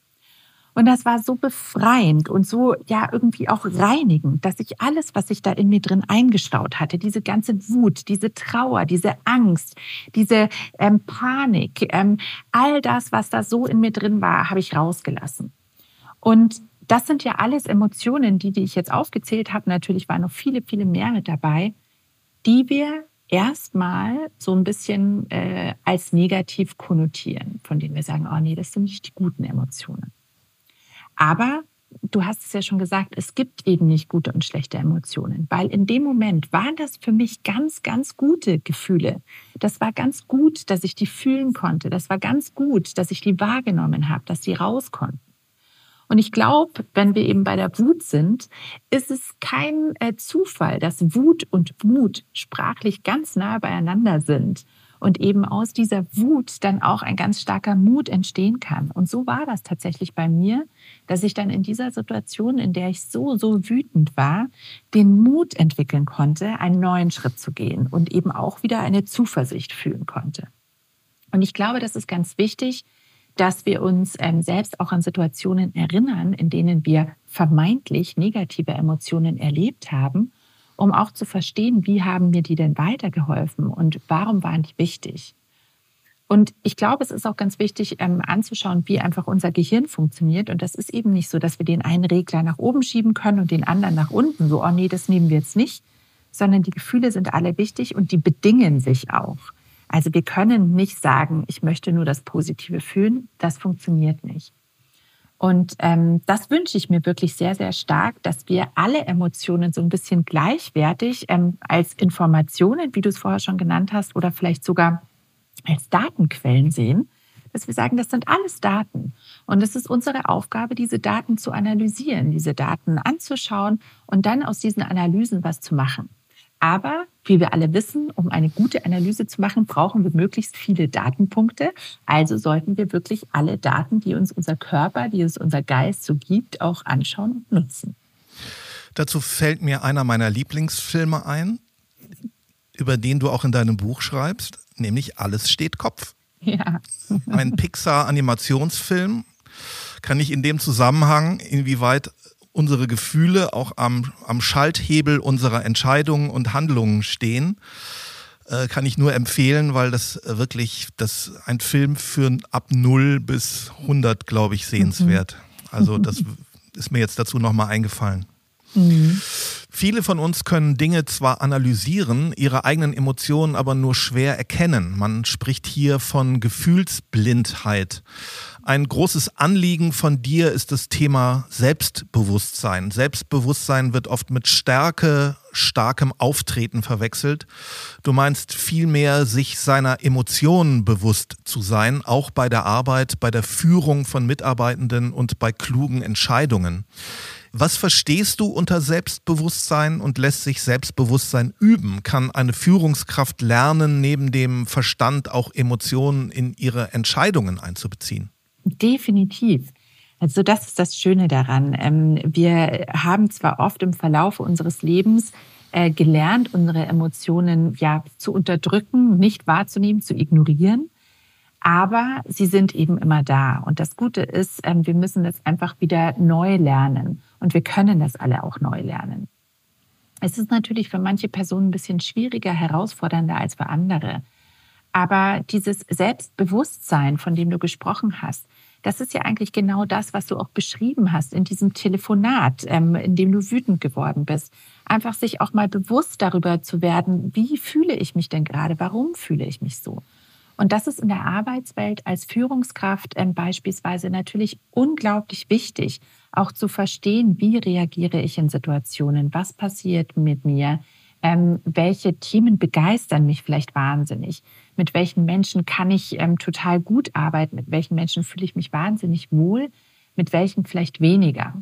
Und das war so befreiend und so ja irgendwie auch reinigend, dass ich alles, was sich da in mir drin eingestaut hatte, diese ganze Wut, diese Trauer, diese Angst, diese ähm, Panik, ähm, all das, was da so in mir drin war, habe ich rausgelassen. Und das sind ja alles Emotionen, die, die ich jetzt aufgezählt habe. Natürlich waren noch viele, viele mehr mit dabei, die wir erstmal so ein bisschen äh, als negativ konnotieren, von denen wir sagen, oh nee, das sind nicht die guten Emotionen. Aber du hast es ja schon gesagt, es gibt eben nicht gute und schlechte Emotionen, weil in dem Moment waren das für mich ganz, ganz gute Gefühle. Das war ganz gut, dass ich die fühlen konnte. Das war ganz gut, dass ich die wahrgenommen habe, dass sie raus konnten. Und ich glaube, wenn wir eben bei der Wut sind, ist es kein äh, Zufall, dass Wut und Mut sprachlich ganz nah beieinander sind und eben aus dieser Wut dann auch ein ganz starker Mut entstehen kann. Und so war das tatsächlich bei mir, dass ich dann in dieser Situation, in der ich so, so wütend war, den Mut entwickeln konnte, einen neuen Schritt zu gehen und eben auch wieder eine Zuversicht fühlen konnte. Und ich glaube, das ist ganz wichtig, dass wir uns ähm, selbst auch an Situationen erinnern, in denen wir vermeintlich negative Emotionen erlebt haben, um auch zu verstehen, wie haben mir die denn weitergeholfen und warum waren die wichtig. Und ich glaube, es ist auch ganz wichtig ähm, anzuschauen, wie einfach unser Gehirn funktioniert. Und das ist eben nicht so, dass wir den einen Regler nach oben schieben können und den anderen nach unten. So, oh nee, das nehmen wir jetzt nicht. Sondern die Gefühle sind alle wichtig und die bedingen sich auch. Also wir können nicht sagen, ich möchte nur das Positive fühlen. Das funktioniert nicht. Und ähm, das wünsche ich mir wirklich sehr, sehr stark, dass wir alle Emotionen so ein bisschen gleichwertig ähm, als Informationen, wie du es vorher schon genannt hast, oder vielleicht sogar als Datenquellen sehen, dass wir sagen, das sind alles Daten. Und es ist unsere Aufgabe, diese Daten zu analysieren, diese Daten anzuschauen und dann aus diesen Analysen was zu machen. Aber wie wir alle wissen, um eine gute Analyse zu machen, brauchen wir möglichst viele Datenpunkte. Also sollten wir wirklich alle Daten, die uns unser Körper, die uns unser Geist so gibt, auch anschauen und nutzen. Dazu fällt mir einer meiner Lieblingsfilme ein, über den du auch in deinem Buch schreibst, nämlich Alles steht Kopf. Ja. Ein Pixar-Animationsfilm. Kann ich in dem Zusammenhang, inwieweit unsere Gefühle auch am, am Schalthebel unserer Entscheidungen und Handlungen stehen, äh, kann ich nur empfehlen, weil das wirklich das ein Film für ab 0 bis 100, glaube ich, sehenswert. Mhm. Also das ist mir jetzt dazu nochmal eingefallen. Mhm. Viele von uns können Dinge zwar analysieren, ihre eigenen Emotionen aber nur schwer erkennen. Man spricht hier von Gefühlsblindheit. Ein großes Anliegen von dir ist das Thema Selbstbewusstsein. Selbstbewusstsein wird oft mit Stärke, starkem Auftreten verwechselt. Du meinst vielmehr, sich seiner Emotionen bewusst zu sein, auch bei der Arbeit, bei der Führung von Mitarbeitenden und bei klugen Entscheidungen. Was verstehst du unter Selbstbewusstsein und lässt sich Selbstbewusstsein üben? Kann eine Führungskraft lernen, neben dem Verstand auch Emotionen in ihre Entscheidungen einzubeziehen? Definitiv. Also das ist das Schöne daran. Ähm, wir haben zwar oft im Verlauf unseres Lebens äh, gelernt, unsere Emotionen ja zu unterdrücken, nicht wahrzunehmen, zu ignorieren aber sie sind eben immer da. Und das Gute ist, ähm, wir müssen das einfach wieder neu lernen. Und wir können das alle auch neu lernen. Es ist natürlich für manche Personen ein bisschen schwieriger, herausfordernder als für andere. Aber dieses Selbstbewusstsein, von dem du gesprochen hast, das ist ja eigentlich genau das, was du auch beschrieben hast in diesem Telefonat, ähm, in dem du wütend geworden bist. Einfach sich auch mal bewusst darüber zu werden, wie fühle ich mich denn gerade, warum fühle ich mich so. Und das ist in der Arbeitswelt als Führungskraft ähm, beispielsweise natürlich unglaublich wichtig, auch zu verstehen, wie reagiere ich in Situationen, was passiert mit mir, ähm, welche Themen begeistern mich vielleicht wahnsinnig, mit welchen Menschen kann ich ähm, total gut arbeiten, mit welchen Menschen fühle ich mich wahnsinnig wohl, mit welchen vielleicht weniger.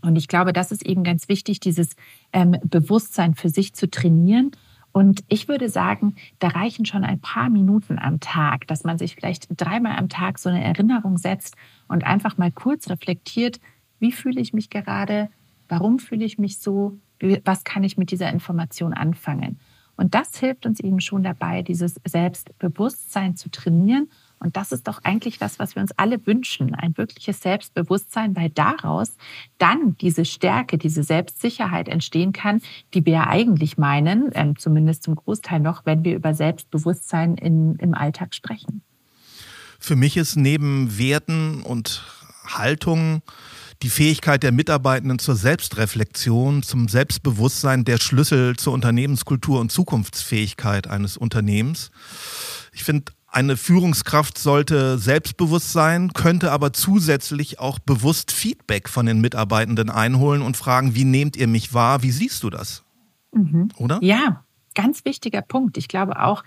Und ich glaube, das ist eben ganz wichtig, dieses ähm, Bewusstsein für sich zu trainieren und ich würde sagen, da reichen schon ein paar Minuten am Tag, dass man sich vielleicht dreimal am Tag so eine Erinnerung setzt und einfach mal kurz reflektiert, wie fühle ich mich gerade, warum fühle ich mich so, was kann ich mit dieser Information anfangen. Und das hilft uns eben schon dabei, dieses Selbstbewusstsein zu trainieren und das ist doch eigentlich das, was wir uns alle wünschen, ein wirkliches Selbstbewusstsein, weil daraus dann diese Stärke, diese Selbstsicherheit entstehen kann, die wir ja eigentlich meinen, ähm, zumindest zum Großteil noch, wenn wir über Selbstbewusstsein in, im Alltag sprechen. Für mich ist neben Werten und Haltungen die Fähigkeit der Mitarbeitenden zur Selbstreflexion, zum Selbstbewusstsein der Schlüssel zur Unternehmenskultur und Zukunftsfähigkeit eines Unternehmens. Ich finde eine Führungskraft sollte selbstbewusst sein, könnte aber zusätzlich auch bewusst Feedback von den Mitarbeitenden einholen und fragen, wie nehmt ihr mich wahr? Wie siehst du das? Mhm. Oder? Ja, ganz wichtiger Punkt. Ich glaube auch,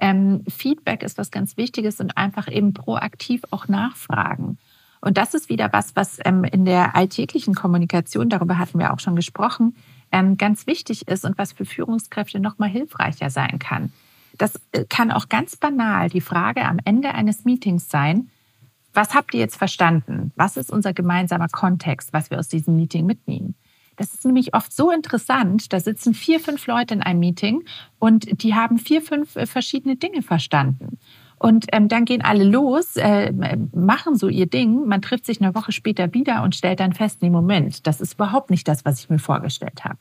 ähm, Feedback ist was ganz Wichtiges und einfach eben proaktiv auch nachfragen. Und das ist wieder was, was ähm, in der alltäglichen Kommunikation, darüber hatten wir auch schon gesprochen, ähm, ganz wichtig ist und was für Führungskräfte noch mal hilfreicher sein kann. Das äh, kann auch ganz banal die Frage am Ende eines Meetings sein, was habt ihr jetzt verstanden? Was ist unser gemeinsamer Kontext, was wir aus diesem Meeting mitnehmen? Das ist nämlich oft so interessant. Da sitzen vier, fünf Leute in einem Meeting und die haben vier, fünf äh, verschiedene Dinge verstanden. Und ähm, dann gehen alle los, äh, machen so ihr Ding. Man trifft sich eine Woche später wieder und stellt dann fest, nee, Moment, das ist überhaupt nicht das, was ich mir vorgestellt habe.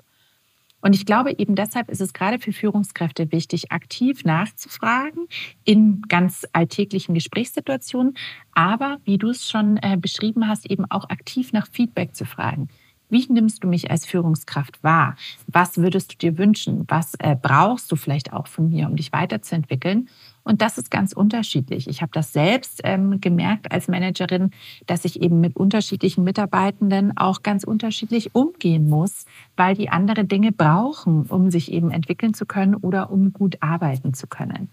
Und ich glaube, eben deshalb ist es gerade für Führungskräfte wichtig, aktiv nachzufragen in ganz alltäglichen Gesprächssituationen, aber wie du es schon äh, beschrieben hast, eben auch aktiv nach Feedback zu fragen. Wie nimmst du mich als Führungskraft wahr? Was würdest du dir wünschen? Was äh, brauchst du vielleicht auch von mir, um dich weiterzuentwickeln? Und das ist ganz unterschiedlich. Ich habe das selbst ähm, gemerkt als Managerin, dass ich eben mit unterschiedlichen Mitarbeitenden auch ganz unterschiedlich umgehen muss, weil die andere Dinge brauchen, um sich eben entwickeln zu können oder um gut arbeiten zu können.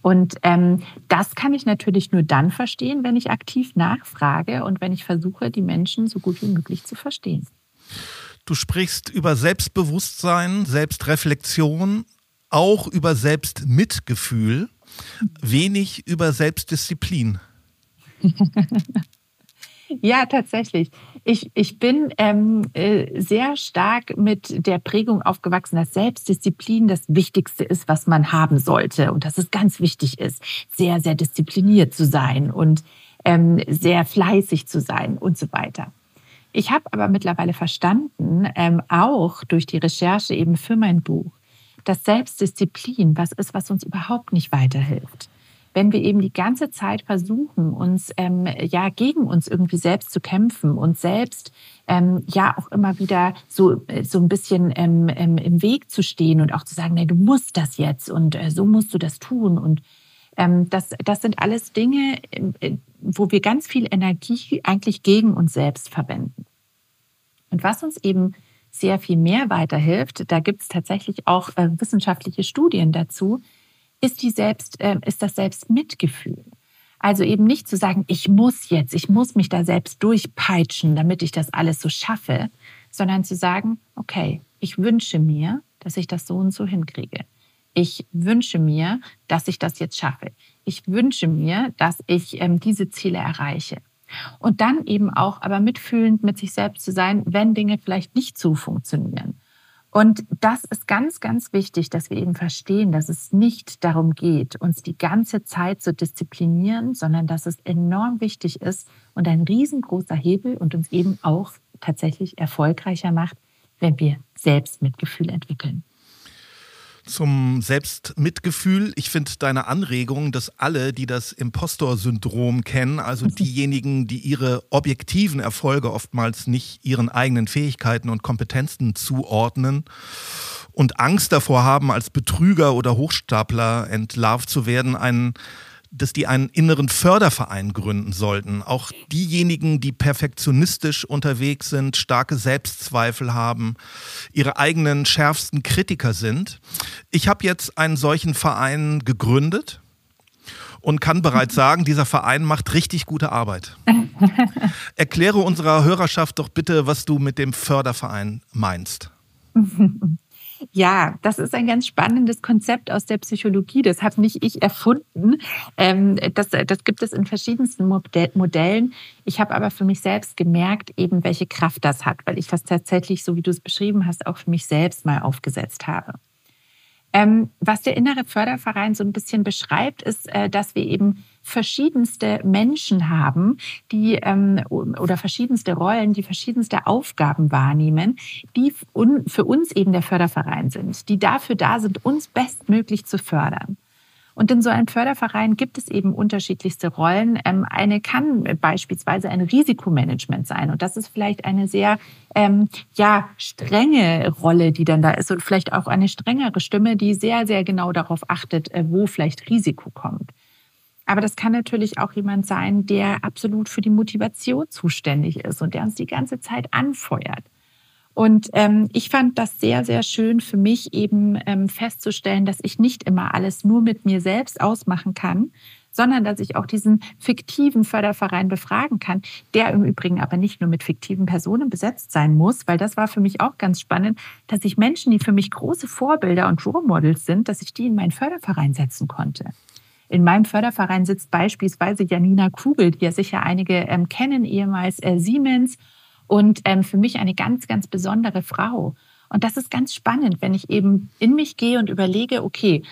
Und ähm, das kann ich natürlich nur dann verstehen, wenn ich aktiv nachfrage und wenn ich versuche, die Menschen so gut wie möglich zu verstehen. Du sprichst über Selbstbewusstsein, Selbstreflexion, auch über Selbstmitgefühl, wenig über Selbstdisziplin. Ja, tatsächlich. Ich, ich bin ähm, äh, sehr stark mit der Prägung aufgewachsen, dass Selbstdisziplin das Wichtigste ist, was man haben sollte und dass es ganz wichtig ist, sehr, sehr diszipliniert zu sein und ähm, sehr fleißig zu sein und so weiter. Ich habe aber mittlerweile verstanden, ähm, auch durch die Recherche eben für mein Buch, dass Selbstdisziplin was ist, was uns überhaupt nicht weiterhilft. Wenn wir eben die ganze Zeit versuchen, uns ähm, ja gegen uns irgendwie selbst zu kämpfen und selbst ähm, ja auch immer wieder so äh, so ein bisschen ähm, ähm, im Weg zu stehen und auch zu sagen, nee, du musst das jetzt und äh, so musst du das tun und ähm, das, das sind alles Dinge, äh, wo wir ganz viel Energie eigentlich gegen uns selbst verwenden. Und was uns eben sehr viel mehr weiterhilft, da gibt es tatsächlich auch äh, wissenschaftliche Studien dazu, ist, die Selbst, äh, ist das Selbstmitgefühl. Also eben nicht zu sagen, ich muss jetzt, ich muss mich da selbst durchpeitschen, damit ich das alles so schaffe, sondern zu sagen, okay, ich wünsche mir, dass ich das so und so hinkriege. Ich wünsche mir, dass ich das jetzt schaffe. Ich wünsche mir, dass ich ähm, diese Ziele erreiche. Und dann eben auch aber mitfühlend mit sich selbst zu sein, wenn Dinge vielleicht nicht so funktionieren. Und das ist ganz, ganz wichtig, dass wir eben verstehen, dass es nicht darum geht, uns die ganze Zeit zu disziplinieren, sondern dass es enorm wichtig ist und ein riesengroßer Hebel und uns eben auch tatsächlich erfolgreicher macht, wenn wir selbst Mitgefühl entwickeln zum Selbstmitgefühl. Ich finde deine Anregung, dass alle, die das Impostor-Syndrom kennen, also diejenigen, die ihre objektiven Erfolge oftmals nicht ihren eigenen Fähigkeiten und Kompetenzen zuordnen und Angst davor haben, als Betrüger oder Hochstapler entlarvt zu werden, einen dass die einen inneren Förderverein gründen sollten. Auch diejenigen, die perfektionistisch unterwegs sind, starke Selbstzweifel haben, ihre eigenen schärfsten Kritiker sind. Ich habe jetzt einen solchen Verein gegründet und kann bereits sagen, dieser Verein macht richtig gute Arbeit. Erkläre unserer Hörerschaft doch bitte, was du mit dem Förderverein meinst. Ja, das ist ein ganz spannendes Konzept aus der Psychologie. Das habe nicht ich erfunden. Ähm, das, das gibt es in verschiedensten Modellen. Ich habe aber für mich selbst gemerkt, eben welche Kraft das hat, weil ich das tatsächlich, so wie du es beschrieben hast, auch für mich selbst mal aufgesetzt habe. Ähm, was der innere Förderverein so ein bisschen beschreibt, ist, äh, dass wir eben verschiedenste Menschen haben, die ähm, oder verschiedenste Rollen, die verschiedenste Aufgaben wahrnehmen, die für uns eben der Förderverein sind, die dafür da sind, uns bestmöglich zu fördern. Und in so einem Förderverein gibt es eben unterschiedlichste Rollen. Ähm, eine kann beispielsweise ein Risikomanagement sein. Und das ist vielleicht eine sehr ähm, ja, strenge Rolle, die dann da ist. Und vielleicht auch eine strengere Stimme, die sehr, sehr genau darauf achtet, äh, wo vielleicht Risiko kommt. Aber das kann natürlich auch jemand sein, der absolut für die Motivation zuständig ist und der uns die ganze Zeit anfeuert. Und ähm, ich fand das sehr, sehr schön für mich eben ähm, festzustellen, dass ich nicht immer alles nur mit mir selbst ausmachen kann, sondern dass ich auch diesen fiktiven Förderverein befragen kann, der im Übrigen aber nicht nur mit fiktiven Personen besetzt sein muss, weil das war für mich auch ganz spannend, dass ich Menschen, die für mich große Vorbilder und Role Models sind, dass ich die in meinen Förderverein setzen konnte. In meinem Förderverein sitzt beispielsweise Janina Kugel, die ja sicher einige ähm, kennen, ehemals äh, Siemens und ähm, für mich eine ganz, ganz besondere Frau. Und das ist ganz spannend, wenn ich eben in mich gehe und überlege, okay,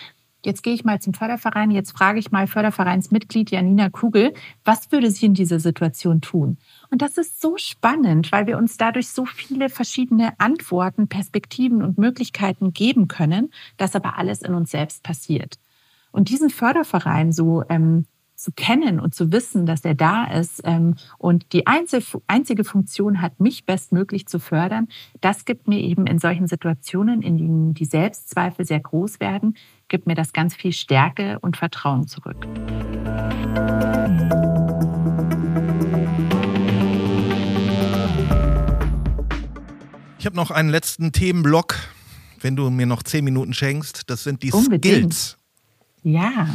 Jetzt gehe ich mal zum Förderverein, jetzt frage ich mal Fördervereinsmitglied Janina Kugel, was würde sie in dieser Situation tun? Und das ist so spannend, weil wir uns dadurch so viele verschiedene Antworten, Perspektiven und Möglichkeiten geben können, dass aber alles in uns selbst passiert. Und diesen Förderverein so ähm, zu kennen und zu wissen, dass er da ist ähm, und die einzige Funktion hat, mich bestmöglich zu fördern, das gibt mir eben in solchen Situationen, in denen die Selbstzweifel sehr groß werden, gibt mir das ganz viel Stärke und Vertrauen zurück. Ich habe noch einen letzten Themenblock, wenn du mir noch zehn Minuten schenkst. Das sind die Unbedingt. Skills. Ja.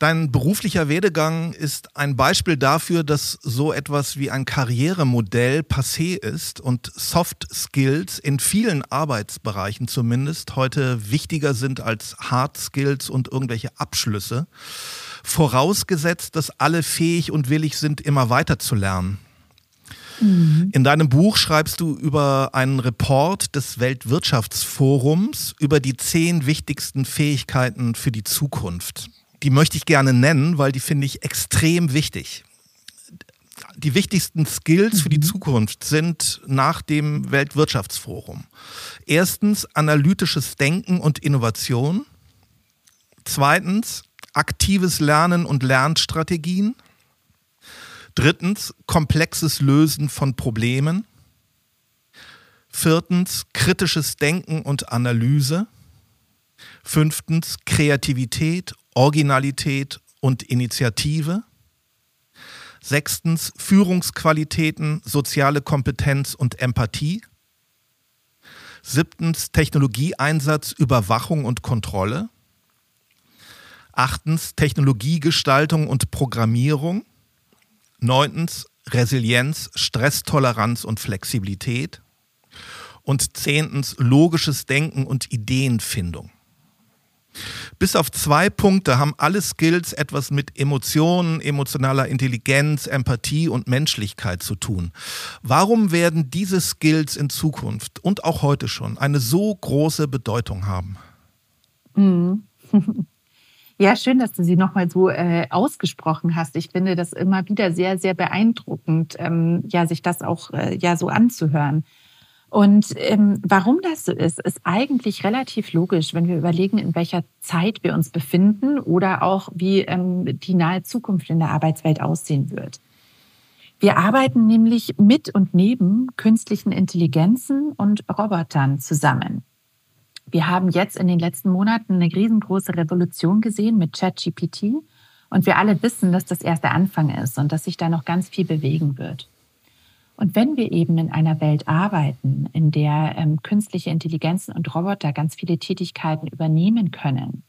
Dein beruflicher Werdegang ist ein Beispiel dafür, dass so etwas wie ein Karrieremodell passé ist und Soft Skills in vielen Arbeitsbereichen zumindest heute wichtiger sind als Hard Skills und irgendwelche Abschlüsse. Vorausgesetzt, dass alle fähig und willig sind, immer weiter zu lernen. Mhm. In deinem Buch schreibst du über einen Report des Weltwirtschaftsforums über die zehn wichtigsten Fähigkeiten für die Zukunft die möchte ich gerne nennen, weil die finde ich extrem wichtig. Die wichtigsten Skills für die mhm. Zukunft sind nach dem Weltwirtschaftsforum. Erstens analytisches Denken und Innovation. Zweitens aktives Lernen und Lernstrategien. Drittens komplexes Lösen von Problemen. Viertens kritisches Denken und Analyse. Fünftens Kreativität Originalität und Initiative. Sechstens Führungsqualitäten, soziale Kompetenz und Empathie. Siebtens Technologieeinsatz, Überwachung und Kontrolle. Achtens Technologiegestaltung und Programmierung. Neuntens Resilienz, Stresstoleranz und Flexibilität. Und zehntens logisches Denken und Ideenfindung. Bis auf zwei Punkte haben alle Skills etwas mit Emotionen, emotionaler Intelligenz, Empathie und Menschlichkeit zu tun. Warum werden diese Skills in Zukunft und auch heute schon eine so große Bedeutung haben? Mhm. Ja, schön, dass du sie nochmal so äh, ausgesprochen hast. Ich finde das immer wieder sehr, sehr beeindruckend, ähm, ja, sich das auch äh, ja so anzuhören. Und ähm, warum das so ist, ist eigentlich relativ logisch, wenn wir überlegen, in welcher Zeit wir uns befinden oder auch wie ähm, die nahe Zukunft in der Arbeitswelt aussehen wird. Wir arbeiten nämlich mit und neben künstlichen Intelligenzen und Robotern zusammen. Wir haben jetzt in den letzten Monaten eine riesengroße Revolution gesehen mit ChatGPT und wir alle wissen, dass das erst der Anfang ist und dass sich da noch ganz viel bewegen wird. Und wenn wir eben in einer Welt arbeiten, in der ähm, künstliche Intelligenzen und Roboter ganz viele Tätigkeiten übernehmen können,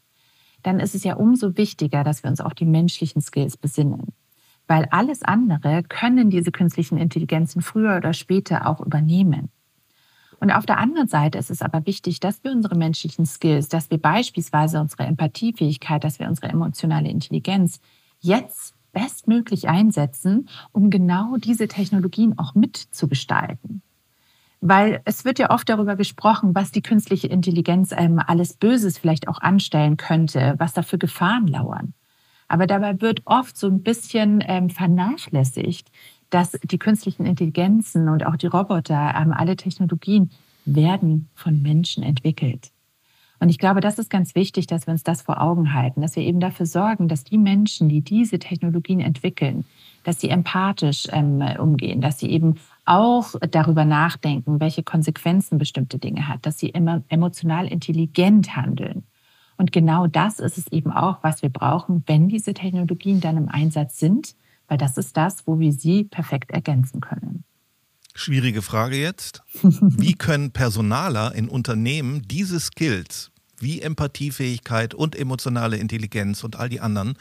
dann ist es ja umso wichtiger, dass wir uns auf die menschlichen Skills besinnen. Weil alles andere können diese künstlichen Intelligenzen früher oder später auch übernehmen. Und auf der anderen Seite ist es aber wichtig, dass wir unsere menschlichen Skills, dass wir beispielsweise unsere Empathiefähigkeit, dass wir unsere emotionale Intelligenz jetzt bestmöglich einsetzen, um genau diese Technologien auch mitzugestalten. Weil es wird ja oft darüber gesprochen, was die künstliche Intelligenz ähm, alles Böses vielleicht auch anstellen könnte, was da für Gefahren lauern. Aber dabei wird oft so ein bisschen ähm, vernachlässigt, dass die künstlichen Intelligenzen und auch die Roboter, ähm, alle Technologien werden von Menschen entwickelt. Und ich glaube, das ist ganz wichtig, dass wir uns das vor Augen halten, dass wir eben dafür sorgen, dass die Menschen, die diese Technologien entwickeln, dass sie empathisch ähm, umgehen, dass sie eben auch darüber nachdenken, welche Konsequenzen bestimmte Dinge hat, dass sie immer emotional intelligent handeln. Und genau das ist es eben auch, was wir brauchen, wenn diese Technologien dann im Einsatz sind, weil das ist das, wo wir sie perfekt ergänzen können. Schwierige Frage jetzt. Wie können Personaler in Unternehmen diese Skills wie Empathiefähigkeit und emotionale Intelligenz und all die anderen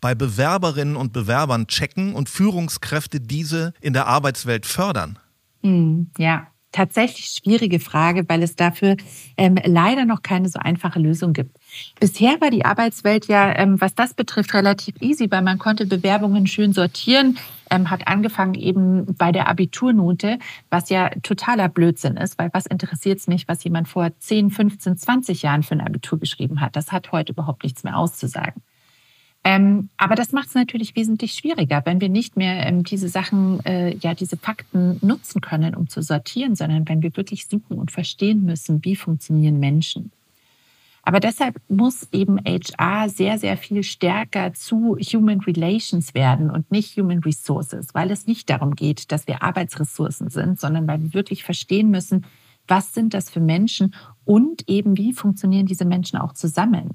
bei Bewerberinnen und Bewerbern checken und Führungskräfte diese in der Arbeitswelt fördern? Hm, ja, tatsächlich schwierige Frage, weil es dafür ähm, leider noch keine so einfache Lösung gibt. Bisher war die Arbeitswelt ja, ähm, was das betrifft, relativ easy, weil man konnte Bewerbungen schön sortieren. ähm, hat angefangen eben bei der Abiturnote, was ja totaler Blödsinn ist, weil was interessiert es mich, was jemand vor 10, 15, 20 Jahren für ein Abitur geschrieben hat. Das hat heute überhaupt nichts mehr auszusagen. Ähm, aber das macht es natürlich wesentlich schwieriger, wenn wir nicht mehr ähm, diese Sachen, äh, ja, diese Fakten nutzen können, um zu sortieren, sondern wenn wir wirklich suchen und verstehen müssen, wie funktionieren Menschen. Aber deshalb muss eben HR sehr, sehr viel stärker zu Human Relations werden und nicht Human Resources, weil es nicht darum geht, dass wir Arbeitsressourcen sind, sondern weil wir wirklich verstehen müssen, was sind das für Menschen und eben wie funktionieren diese Menschen auch zusammen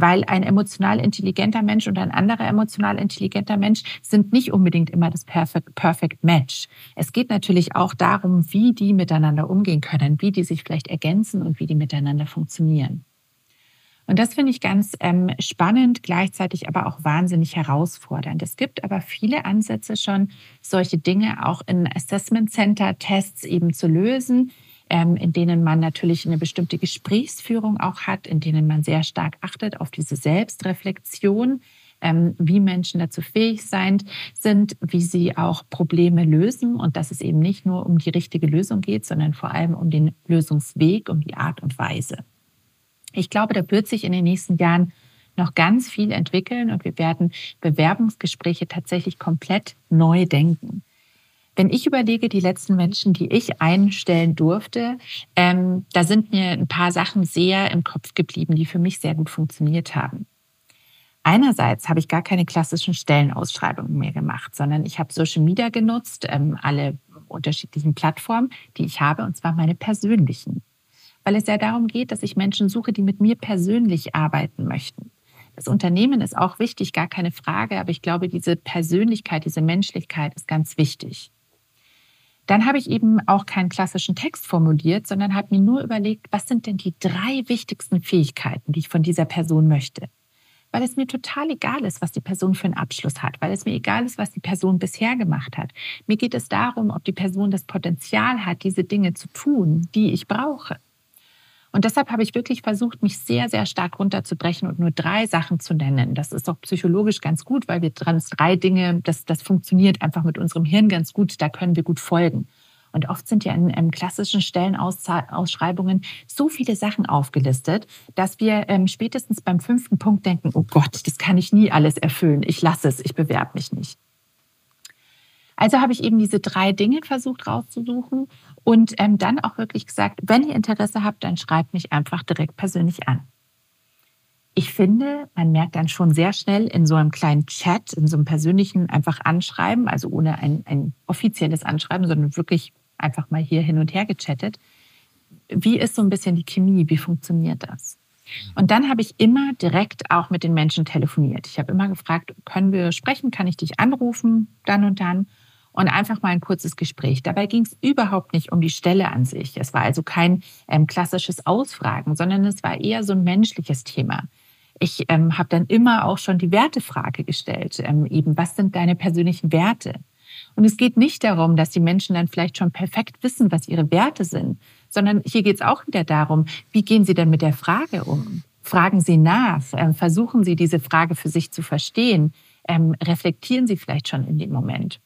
weil ein emotional intelligenter Mensch und ein anderer emotional intelligenter Mensch sind nicht unbedingt immer das Perfect, Perfect Match. Es geht natürlich auch darum, wie die miteinander umgehen können, wie die sich vielleicht ergänzen und wie die miteinander funktionieren. Und das finde ich ganz ähm, spannend, gleichzeitig aber auch wahnsinnig herausfordernd. Es gibt aber viele Ansätze schon, solche Dinge auch in Assessment Center Tests eben zu lösen ähm, in denen man natürlich eine bestimmte Gesprächsführung auch hat, in denen man sehr stark achtet auf diese Selbstreflexion, ähm, wie Menschen dazu fähig sein, sind, wie sie auch Probleme lösen und dass es eben nicht nur um die richtige Lösung geht, sondern vor allem um den Lösungsweg, um die Art und Weise. Ich glaube, da wird sich in den nächsten Jahren noch ganz viel entwickeln und wir werden Bewerbungsgespräche tatsächlich komplett neu denken. Wenn ich überlege, die letzten Menschen, die ich einstellen durfte, ähm, da sind mir ein paar Sachen sehr im Kopf geblieben, die für mich sehr gut funktioniert haben. Einerseits habe ich gar keine klassischen Stellenausschreibungen mehr gemacht, sondern ich habe Social Media genutzt, ähm, alle unterschiedlichen Plattformen, die ich habe, und zwar meine persönlichen. Weil es ja darum geht, dass ich Menschen suche, die mit mir persönlich arbeiten möchten. Das Unternehmen ist auch wichtig, gar keine Frage, aber ich glaube, diese Persönlichkeit, diese Menschlichkeit ist ganz wichtig. Dann habe ich eben auch keinen klassischen Text formuliert, sondern habe mir nur überlegt, was sind denn die drei wichtigsten Fähigkeiten, die ich von dieser Person möchte. Weil es mir total egal ist, was die Person für einen Abschluss hat, weil es mir egal ist, was die Person bisher gemacht hat. Mir geht es darum, ob die Person das Potenzial hat, diese Dinge zu tun, die ich brauche. Und deshalb habe ich wirklich versucht, mich sehr, sehr stark runterzubrechen und nur drei Sachen zu nennen. Das ist auch psychologisch ganz gut, weil wir dran drei Dinge, das, das funktioniert einfach mit unserem Hirn ganz gut, da können wir gut folgen. Und oft sind ja in, in klassischen Stellenausschreibungen so viele Sachen aufgelistet, dass wir ähm, spätestens beim fünften Punkt denken, oh Gott, das kann ich nie alles erfüllen, ich lasse es, ich bewerbe mich nicht. Also habe ich eben diese drei Dinge versucht rauszusuchen und ähm, dann auch wirklich gesagt, wenn ihr Interesse habt, dann schreibt mich einfach direkt persönlich an. Ich finde, man merkt dann schon sehr schnell in so einem kleinen Chat, in so einem persönlichen einfach Anschreiben, also ohne ein, ein offizielles Anschreiben, sondern wirklich einfach mal hier hin und her gechattet. Wie ist so ein bisschen die Chemie? Wie funktioniert das? Und dann habe ich immer direkt auch mit den Menschen telefoniert. Ich habe immer gefragt, können wir sprechen? Kann ich dich anrufen? Dann und dann und einfach mal ein kurzes Gespräch. Dabei ging es überhaupt nicht um die Stelle an sich. Es war also kein ähm, klassisches Ausfragen, sondern es war eher so ein menschliches Thema. Ich ähm, habe dann immer auch schon die Wertefrage gestellt, ähm, eben was sind deine persönlichen Werte? Und es geht nicht darum, dass die Menschen dann vielleicht schon perfekt wissen, was ihre Werte sind, sondern hier geht es auch wieder darum, wie gehen sie denn mit der Frage um? Fragen Sie nach, äh, versuchen Sie diese Frage für sich zu verstehen, ähm, reflektieren Sie vielleicht schon in dem Moment.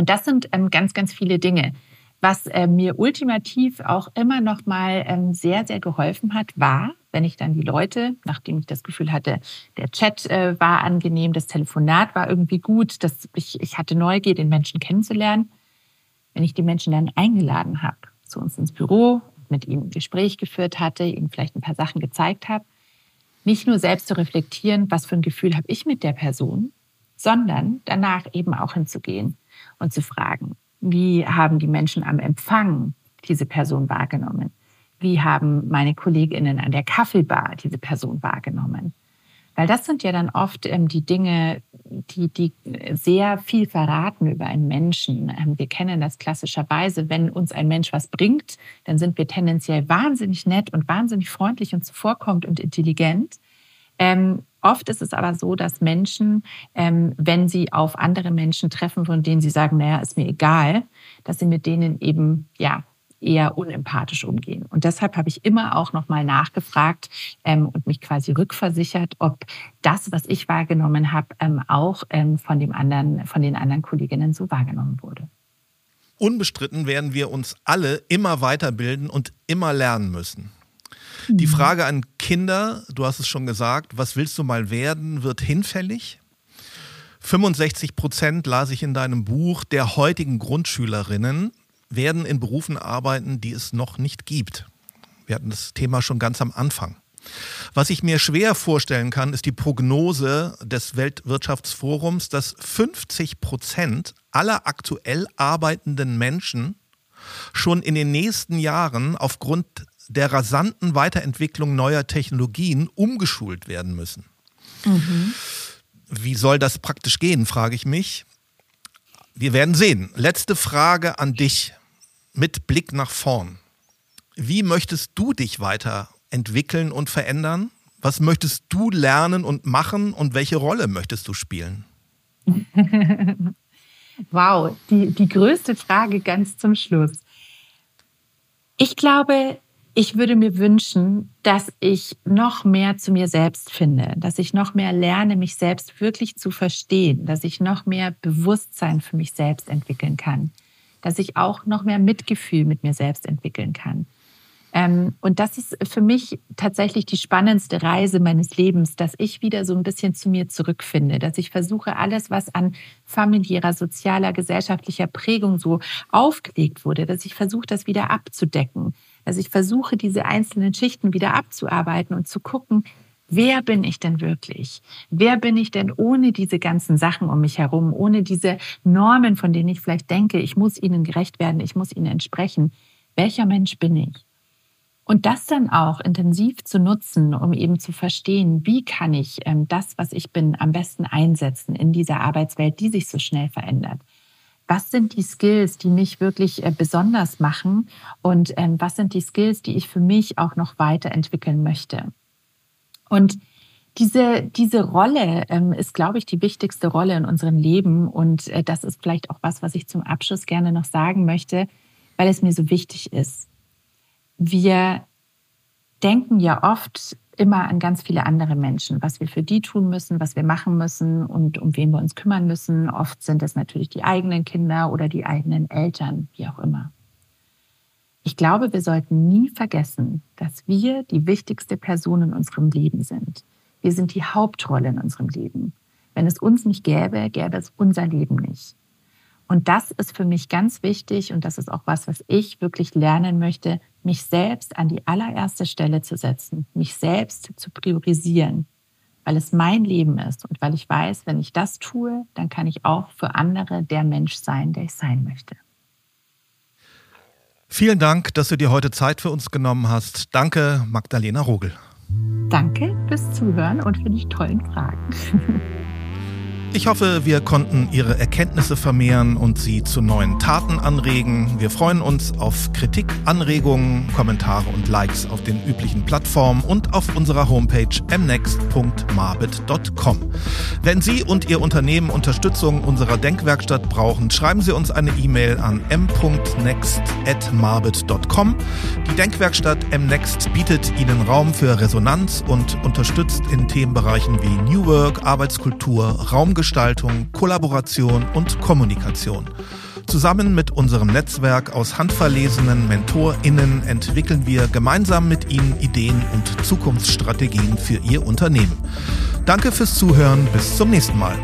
Und das sind ähm, ganz, ganz viele Dinge. Was äh, mir ultimativ auch immer noch mal ähm, sehr, sehr geholfen hat, war, wenn ich dann die Leute, nachdem ich das Gefühl hatte, der Chat äh, war angenehm, das Telefonat war irgendwie gut, dass ich, ich hatte Neugier, den Menschen kennenzulernen, wenn ich die Menschen dann eingeladen habe zu uns ins Büro, mit ihnen ein Gespräch geführt hatte, ihnen vielleicht ein paar Sachen gezeigt habe, nicht nur selbst zu reflektieren, was für ein Gefühl habe ich mit der Person, sondern danach eben auch hinzugehen und zu fragen, wie haben die Menschen am Empfang diese Person wahrgenommen? Wie haben meine Kolleginnen an der Kaffeebar diese Person wahrgenommen? Weil das sind ja dann oft ähm, die Dinge, die, die sehr viel verraten über einen Menschen. Ähm, wir kennen das klassischerweise, wenn uns ein Mensch was bringt, dann sind wir tendenziell wahnsinnig nett und wahnsinnig freundlich und zuvorkommend und intelligent. Ähm, oft ist es aber so, dass Menschen, ähm, wenn sie auf andere Menschen treffen, von denen sie sagen, naja, ist mir egal, dass sie mit denen eben, ja, eher unempathisch umgehen. Und deshalb habe ich immer auch nochmal nachgefragt ähm, und mich quasi rückversichert, ob das, was ich wahrgenommen habe, ähm, auch ähm, von, dem anderen, von den anderen Kolleginnen so wahrgenommen wurde. Unbestritten werden wir uns alle immer weiterbilden und immer lernen müssen. Die mhm. Frage an Kinder, du hast es schon gesagt, was willst du mal werden, wird hinfällig. 65 Prozent, las ich in deinem Buch, der heutigen Grundschülerinnen werden in Berufen arbeiten, die es noch nicht gibt. Wir hatten das Thema schon ganz am Anfang. Was ich mir schwer vorstellen kann, ist die Prognose des Weltwirtschaftsforums, dass 50 Prozent aller aktuell arbeitenden Menschen schon in den nächsten Jahren aufgrund der rasanten Weiterentwicklung neuer Technologien umgeschult werden müssen. Mhm. Wie soll das praktisch gehen, frage ich mich. Wir werden sehen. Letzte Frage an dich mit Blick nach vorn. Wie möchtest du dich weiterentwickeln und verändern? Was möchtest du lernen und machen und welche Rolle möchtest du spielen? wow, die, die größte Frage ganz zum Schluss. Ich glaube, ich würde mir wünschen, dass ich noch mehr zu mir selbst finde, dass ich noch mehr lerne, mich selbst wirklich zu verstehen, dass ich noch mehr Bewusstsein für mich selbst entwickeln kann, dass ich auch noch mehr Mitgefühl mit mir selbst entwickeln kann. Ähm, und das ist für mich tatsächlich die spannendste Reise meines Lebens, dass ich wieder so ein bisschen zu mir zurückfinde, dass ich versuche, alles, was an familiärer, sozialer, gesellschaftlicher Prägung so aufgelegt wurde, dass ich versuche, das wieder abzudecken, also ich versuche, diese einzelnen Schichten wieder abzuarbeiten und zu gucken, wer bin ich denn wirklich? Wer bin ich denn ohne diese ganzen Sachen um mich herum, ohne diese Normen, von denen ich vielleicht denke, ich muss ihnen gerecht werden, ich muss ihnen entsprechen? Welcher Mensch bin ich? Und das dann auch intensiv zu nutzen, um eben zu verstehen, wie kann ich ähm, das, was ich bin, am besten einsetzen in dieser Arbeitswelt, die sich so schnell verändert was sind die Skills, die mich wirklich äh, besonders machen und ähm, was sind die Skills, die ich für mich auch noch weiterentwickeln möchte. Und diese, diese Rolle ähm, ist, glaube ich, die wichtigste Rolle in unserem Leben. Und äh, das ist vielleicht auch was, was ich zum Abschluss gerne noch sagen möchte, weil es mir so wichtig ist. Wir denken ja oft, immer an ganz viele andere Menschen, was wir für die tun müssen, was wir machen müssen und um wen wir uns kümmern müssen. Oft sind es natürlich die eigenen Kinder oder die eigenen Eltern, wie auch immer. Ich glaube, wir sollten nie vergessen, dass wir die wichtigste Person in unserem Leben sind. Wir sind die Hauptrolle in unserem Leben. Wenn es uns nicht gäbe, gäbe es unser Leben nicht. Und das ist für mich ganz wichtig und das ist auch was, was ich wirklich lernen möchte, mich selbst an die allererste Stelle zu setzen, mich selbst zu priorisieren, weil es mein Leben ist und weil ich weiß, wenn ich das tue, dann kann ich auch für andere der Mensch sein, der ich sein möchte. Vielen Dank, dass du dir heute Zeit für uns genommen hast. Danke, Magdalena Rogel. Danke fürs Zuhören und für die tollen Fragen. Ich hoffe, wir konnten Ihre Erkenntnisse vermehren und Sie zu neuen Taten anregen. Wir freuen uns auf Kritik, Anregungen, Kommentare und Likes auf den üblichen Plattformen und auf unserer Homepage mnext.marbit.com. Wenn Sie und Ihr Unternehmen Unterstützung unserer Denkwerkstatt brauchen, schreiben Sie uns eine E-Mail an m.next.marbit.com. Die Denkwerkstatt mnext bietet Ihnen Raum für Resonanz und unterstützt in Themenbereichen wie New Work, Arbeitskultur, Raumgestaltung, Gestaltung, Kollaboration und Kommunikation. Zusammen mit unserem Netzwerk aus handverlesenen MentorInnen entwickeln wir gemeinsam mit Ihnen Ideen und Zukunftsstrategien für Ihr Unternehmen. Danke fürs Zuhören, bis zum nächsten Mal.